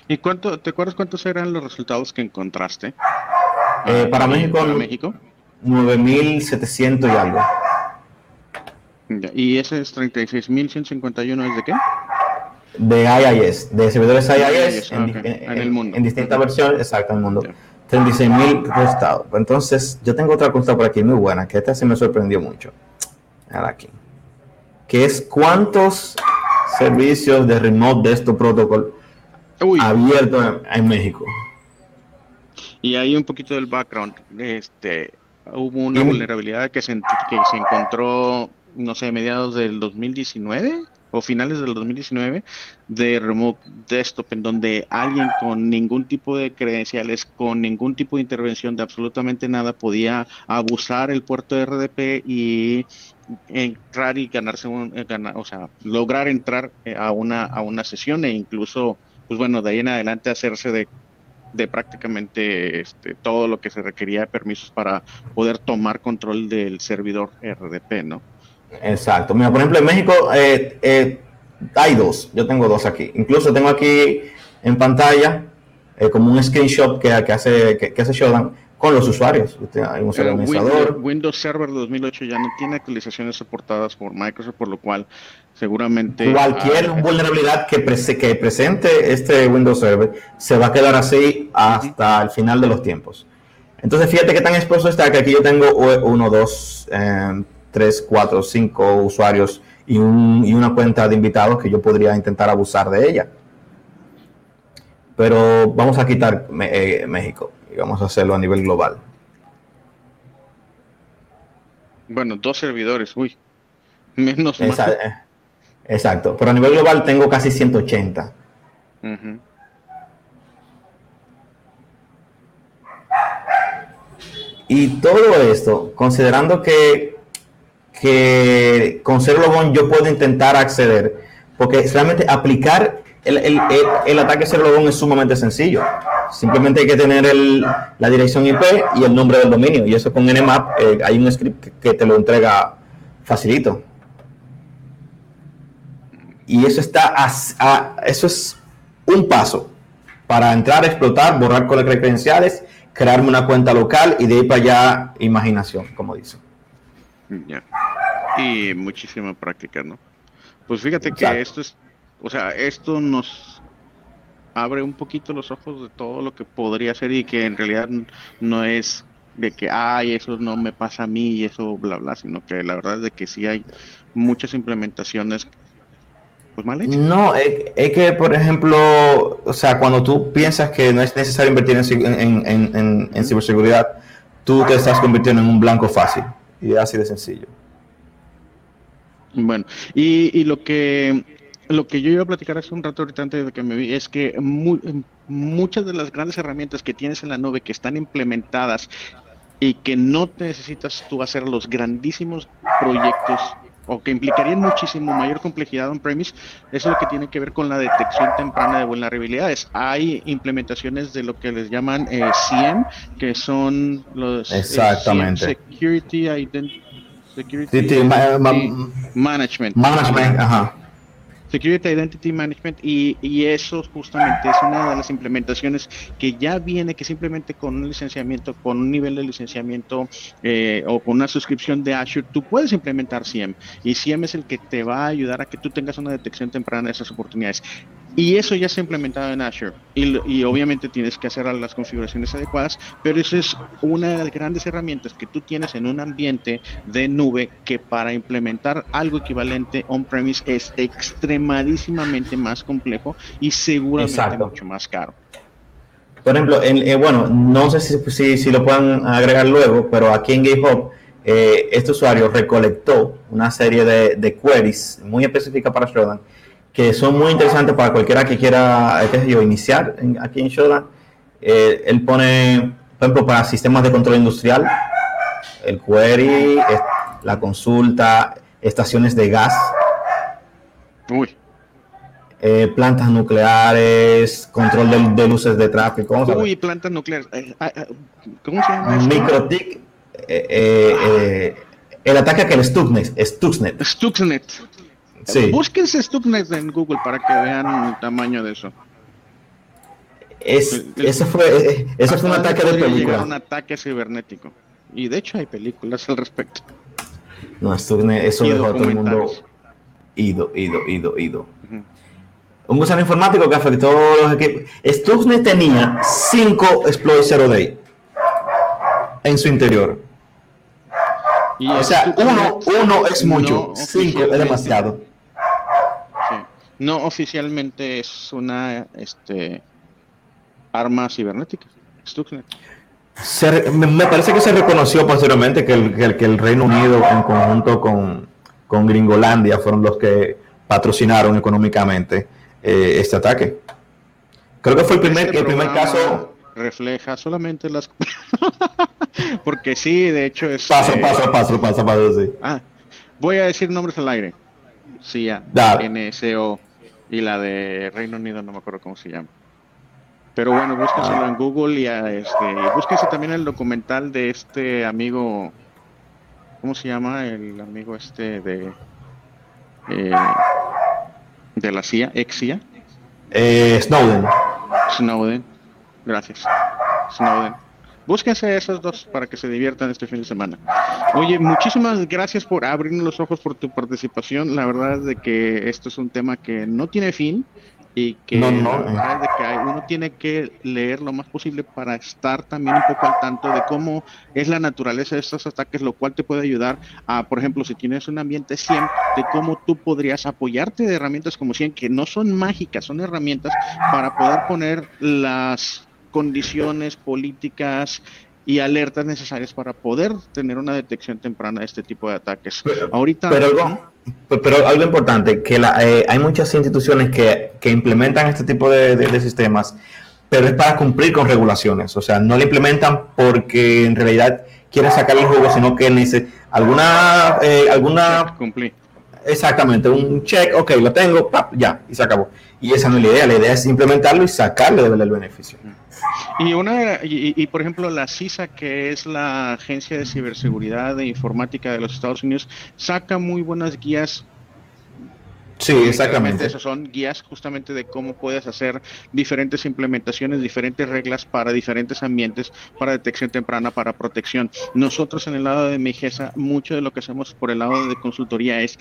A: ¿Y cuánto, te acuerdas cuántos eran los resultados que encontraste?
E: Eh, para, México, para
A: México,
E: 9.700 y algo.
A: ¿Y ese es 36.151 es de qué?
E: De IIS, de servidores IIS, en, en, el mundo. En, distintas versiones, exacto, en el mundo. 36 mil resultados. Entonces, yo tengo otra cosa por aquí muy buena, que esta sí me sorprendió mucho. Ahora aquí. Que es cuántos servicios de Remote Desktop Protocol abiertos en, México.
A: Y hay un poquito del background. Este, hubo una vulnerabilidad que se, que se encontró, no sé, mediados del 2019 o finales del 2019 de Remote Desktop, en donde alguien con ningún tipo de credenciales, con ningún tipo de intervención de absolutamente nada, podía abusar el puerto de RDP y entrar y ganarse un, eh, o sea, lograr entrar eh, a una, a una sesión e incluso, pues bueno, de ahí en adelante hacerse de de prácticamente este, todo lo que se requería de permisos para poder tomar control del servidor RDP, ¿no?
E: Exacto. Mira, por ejemplo, en México eh, eh, hay dos. Yo tengo dos aquí. Incluso tengo aquí en pantalla eh, como un screenshot que, que hace que, hace Shodan con los usuarios.
A: Hay un Windows, Windows, Server 2008 ya no tiene actualizaciones soportadas por Microsoft, por lo cual seguramente...
E: Cualquier vulnerabilidad que, que presente este Windows Server se va a quedar así hasta el final de los tiempos. Entonces, fíjate que tan expuesto está que aquí yo tengo uno, dos, 3, 4, 5 usuarios y, un, y una cuenta de invitados que yo podría intentar abusar de ella. Pero vamos a quitar eh, México y vamos a hacerlo a nivel global.
A: Bueno, dos servidores, uy, menos
E: exacto, eh, exacto, pero a nivel global tengo casi 180. Y todo esto, considerando que que con ser logón yo puedo intentar acceder, porque realmente aplicar el, el, el, ataque ser logón es sumamente sencillo. Simplemente hay que tener la dirección IP y el nombre del dominio. Y eso con Nmap eh, hay un script que, te lo entrega facilito. Y eso está a, eso es un paso para entrar, explotar, borrar con las credenciales, crearme una cuenta local y de ahí para allá imaginación, como dice.
A: Y muchísima práctica, ¿no? Pues fíjate que esto es, o sea, esto nos abre un poquito los ojos de todo lo que podría ser y que en realidad no es de que, ay, eso no me pasa a mí y eso, bla, bla, sino que la verdad es de que sí hay muchas implementaciones pues mal hechas.
E: No, es, que, por ejemplo, o sea, cuando tú piensas que no es necesario invertir en, en, en ciberseguridad, tú te estás convirtiendo en un blanco fácil y así de sencillo.
A: Bueno, y, lo que lo que yo iba a platicar hace un rato ahorita antes de que me vi es que muchas de las grandes herramientas que tienes en la nube que están implementadas y que no te necesitas tú hacer los grandísimos proyectos o que implicarían muchísimo mayor complejidad on-premise, es lo que tiene que ver con la detección temprana de vulnerabilidades. Hay implementaciones de lo que les llaman eh, CM, que son los
E: eh, Exactamente.
A: Security Identity
E: Security
A: Management.
E: Management, ajá.
A: Security Identity Management y, y, eso justamente es una de las implementaciones que ya viene que simplemente con un licenciamiento, con un nivel de licenciamiento eh, o con una suscripción de Azure, tú puedes implementar SIEM y SIEM es el que te va a ayudar a que tú tengas una detección temprana de esas oportunidades. Y eso ya se ha implementado en Azure. Y, obviamente tienes que hacer las configuraciones adecuadas, pero esa es una de las grandes herramientas que tú tienes en un ambiente de nube que para implementar algo equivalente on-premise es extremadísimamente más complejo y seguramente mucho más caro.
E: Por ejemplo, eh, bueno, no sé si, si, lo pueden agregar luego, pero aquí en GitHub eh, este usuario recolectó una serie de, de queries muy específicas para Shodan que son muy interesantes para cualquiera que quiera qué sé yo, iniciar aquí en Shodan. Eh, él pone, por ejemplo, para sistemas de control industrial, el query, la consulta, estaciones de gas, eh, plantas nucleares, control de, luces de tráfico.
A: Uy, plantas nucleares. Eh, ah, ah, ¿Cómo se llama?
E: Microtic. el ataque a que el Stuxnet.
A: Stuxnet. Stuxnet. Sí. Búsquense Stuxnet en Google para que vean el tamaño de eso.
E: Es, eso fue, eso fue un ataque de película.
A: Un ataque cibernético. Y de hecho hay películas al respecto.
E: No, Stuxnet, eso dejó a todo el mundo ido, ido, ido, ido. Un gusano informático que afectó los equipos. Stuxnet tenía 5 exploits zero day en su interior. o sea, uno, uno es mucho, 5 es demasiado
A: no oficialmente es una este, arma cibernética. Stuxnet.
E: me parece que se reconoció posteriormente que el, que el, Reino Unido en conjunto con, con, Gringolandia fueron los que patrocinaron económicamente eh, este ataque. Creo que fue el primer, el primer caso.
A: Refleja solamente las. Porque sí, de hecho es.
E: Paso, paso, paso, paso, paso, sí.
A: Ah, voy a decir nombres al aire. Sí, ya. NSO y la de Reino Unido no me acuerdo cómo se llama. Pero bueno, búsquenselo en Google y este, búsquense también el documental de este amigo, ¿cómo se llama? El amigo este de eh, de la CIA, ex CIA.
E: Eh, Snowden.
A: Snowden, gracias. Snowden. Búsquense esos dos para que se diviertan este fin de semana. Oye, muchísimas gracias por abrirnos los ojos por tu participación. La verdad es de que esto es un tema que no tiene fin y que,
E: no,
A: uno tiene que leer lo más posible para estar también un poco al tanto de cómo es la naturaleza de estos ataques, lo cual te puede ayudar a, por ejemplo, si tienes un ambiente 100, de cómo tú podrías apoyarte de herramientas como 100, que no son mágicas, son herramientas para poder poner las condiciones políticas y alertas necesarias para poder tener una detección temprana de este tipo de ataques. Ahorita.
E: Pero algo, pero algo importante, que la, eh, hay muchas instituciones que, que, implementan este tipo de, de, sistemas, pero es para cumplir con regulaciones. O sea, no lo implementan porque en realidad quieren sacar el juego, sino que dice alguna. Eh, alguna
A: Cumplir.
E: Exactamente, un check, ok, lo tengo, ya, y se acabó. Y esa no es la idea, la idea es implementarlo y sacarle el beneficio.
A: Y una y, por ejemplo la CISA, que es la Agencia de Ciberseguridad e Informática de los Estados Unidos, saca muy buenas guías
E: Sí, exactamente.
A: Esas son guías justamente de cómo puedes hacer diferentes implementaciones, diferentes reglas para diferentes ambientes, para detección temprana, para protección. Nosotros en el lado de Mejesa, mucho de lo que hacemos por el lado de consultoría es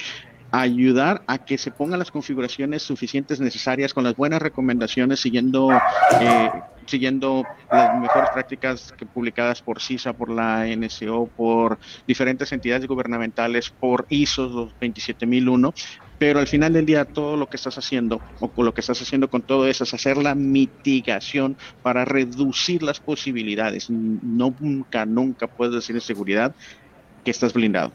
A: ayudar a que se pongan las configuraciones suficientes necesarias con las buenas recomendaciones siguiendo eh, siguiendo las mejores prácticas publicadas por CISA, por la NSO, por diferentes entidades gubernamentales, por ISO 27001, pero al final del día todo lo que estás haciendo o lo que estás haciendo con todo eso es hacer la mitigación para reducir las posibilidades. Nunca, nunca puedes decir en seguridad que estás blindado.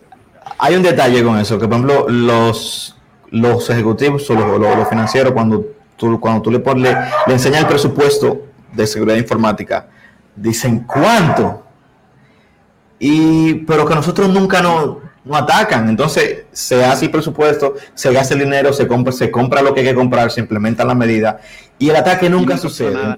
E: Hay un detalle con eso, que por ejemplo los, los ejecutivos o los, financieros cuando tú, cuando tú le, pones, le enseñas el presupuesto de seguridad informática, dicen cuánto. y, pero que nosotros nunca nos, atacan. Entonces se hace el presupuesto, se gasta el dinero, se compra, se compra lo que hay que comprar, se implementa la medida y el ataque nunca sucede.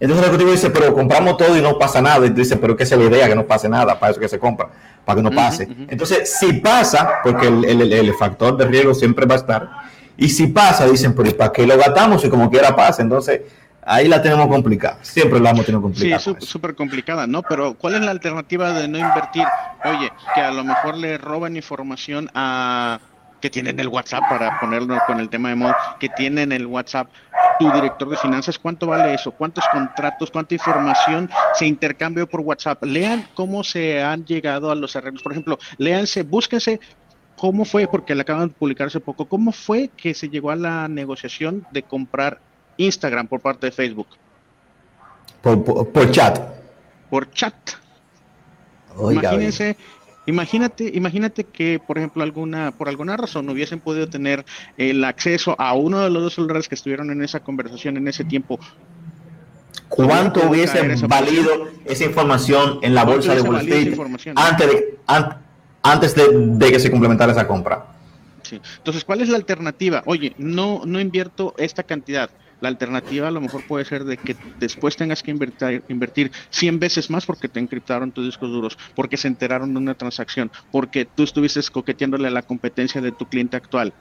E: Entonces el ejecutivo dice, pero compramos todo y no pasa nada. Y dice, pero ¿qué es la idea? Que no pase nada, para eso que se compra, para que no pase. Entonces, si pasa, porque el, factor de riesgo siempre va a estar, y si pasa, dicen, pero ¿para qué lo gastamos si como quiera pasa? Entonces, ahí la tenemos complicada. Siempre la hemos tenido complicada.
A: Sí, súper complicada, ¿no? Pero ¿cuál es la alternativa de no invertir? Oye, que a lo mejor le roban información a que tienen el WhatsApp para ponerlo con el tema de moda, que tienen el WhatsApp tu director de finanzas, ¿cuánto vale eso? ¿Cuántos contratos, cuánta información se intercambió por WhatsApp? Lean cómo se han llegado a los arreglos. Por ejemplo, léanse, búsquense cómo fue, porque le acaban de publicar hace poco, cómo fue que se llegó a la negociación de comprar Instagram por parte de Facebook.
E: Por, chat.
A: Por chat. Imagínense Imagínate, imagínate que, por ejemplo, alguna, por alguna razón hubiesen podido tener el acceso a uno de los dos celulares que estuvieron en esa conversación en ese tiempo.
E: ¿Cuánto hubiese valido esa información en la bolsa de Wall Street antes de, antes de, que se complementara esa compra?
A: Entonces, ¿cuál es la alternativa? Oye, no, no invierto esta cantidad la alternativa a lo mejor puede ser de que después tengas que invertir, invertir 100 veces más porque te encriptaron tus discos duros, porque se enteraron de una transacción, porque tú estuviste coqueteándole a la competencia de tu cliente actual.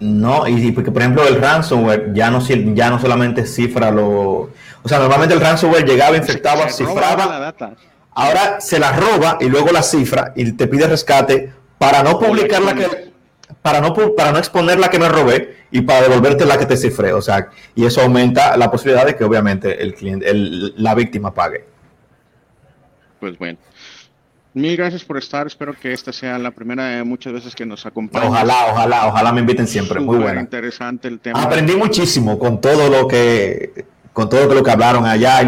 E: No, y porque por ejemplo el ransomware ya no, ya no solamente cifra lo... O sea, normalmente el ransomware llegaba, infectaba, cifraba. La data. Ahora se la roba y luego la cifra y te pide rescate para no publicar la que para no, para no exponer la que me robé y para devolverte la que te cifré. O sea, y eso aumenta la posibilidad de que obviamente el cliente, el, la víctima pague.
A: Pues bueno. Mil gracias por estar. Espero que esta sea la primera de muchas veces que nos acompañen.
E: Ojalá, ojalá, ojalá me inviten siempre. Muy bueno.
A: interesante el tema.
E: Aprendí muchísimo con todo lo que con todo lo que hablaron allá y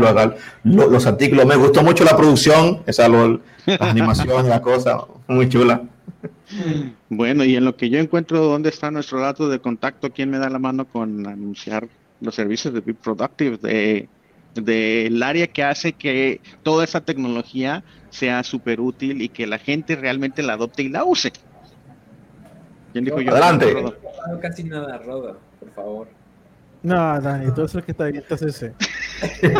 E: los artículos. Me gustó mucho la producción, esa lo, las animaciones, la cosa, muy chula.
A: Bueno, y en lo que yo encuentro dónde está nuestro dato de contacto, ¿quién me da la mano con anunciar los servicios de Be Productive, de del área que hace que toda esa tecnología sea súper útil y que la gente realmente la adopte y la use?
E: ¿Quién dijo yo? Adelante.
D: No, casi nada, Roda, por favor.
C: No, Dani, todo eso que está ahí, entonces ese.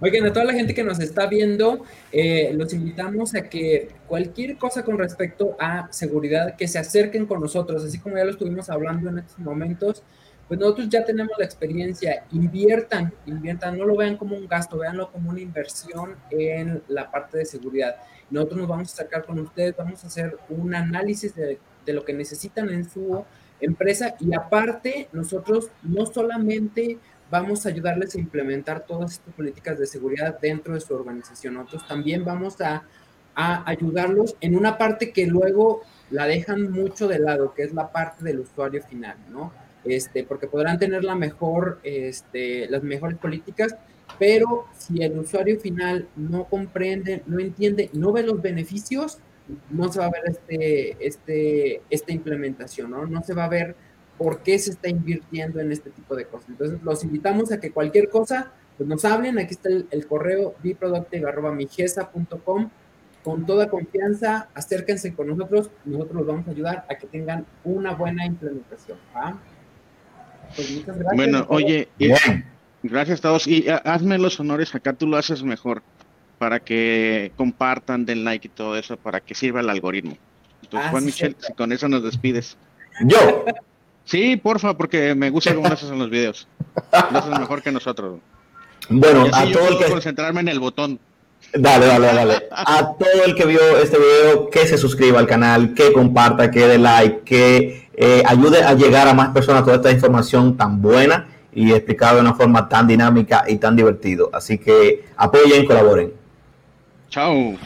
D: Oigan, a toda la gente que nos está viendo, eh, los invitamos a que cualquier cosa con respecto a seguridad, que se acerquen con nosotros, así como ya lo estuvimos hablando en estos momentos, pues nosotros ya tenemos la experiencia, inviertan, inviertan, no lo vean como un gasto, véanlo como una inversión en la parte de seguridad. Nosotros nos vamos a sacar con ustedes, vamos a hacer un análisis de, de lo que necesitan en su empresa y aparte nosotros no solamente vamos a ayudarles a implementar todas estas políticas de seguridad dentro de su organización. Nosotros también vamos a, ayudarlos en una parte que luego la dejan mucho de lado, que es la parte del usuario final, ¿no? Este, porque podrán tener la mejor, este, las mejores políticas, pero si el usuario final no comprende, no entiende, no ve los beneficios, no se va a ver este, este, esta implementación, ¿no? No se va a ver por qué se está invirtiendo en este tipo de cosas. Entonces, los invitamos a que cualquier cosa, pues nos hablen. Aquí está el, correo biproductive.com. Con toda confianza, acérquense con nosotros. Nosotros los vamos a ayudar a que tengan una buena implementación.
A: Pues muchas gracias. Bueno, oye, gracias a todos. Y ah, hazme los honores, acá tú lo haces mejor, para que compartan, den like y todo eso, para que sirva el algoritmo. Entonces, ah, Juan Michel, si con eso nos despides.
E: Yo.
A: Sí, porfa, porque me gusta cómo haces en los videos. Lo haces mejor que nosotros.
E: Bueno, a todo el que
A: concentrarme en el botón.
E: Dale, dale, dale. A todo el que vio este video, que se suscriba al canal, que comparta, que dé like, que eh, ayude a llegar a más personas toda esta información tan buena y explicada de una forma tan dinámica y tan divertido. Así que apoyen, colaboren.
A: Chao.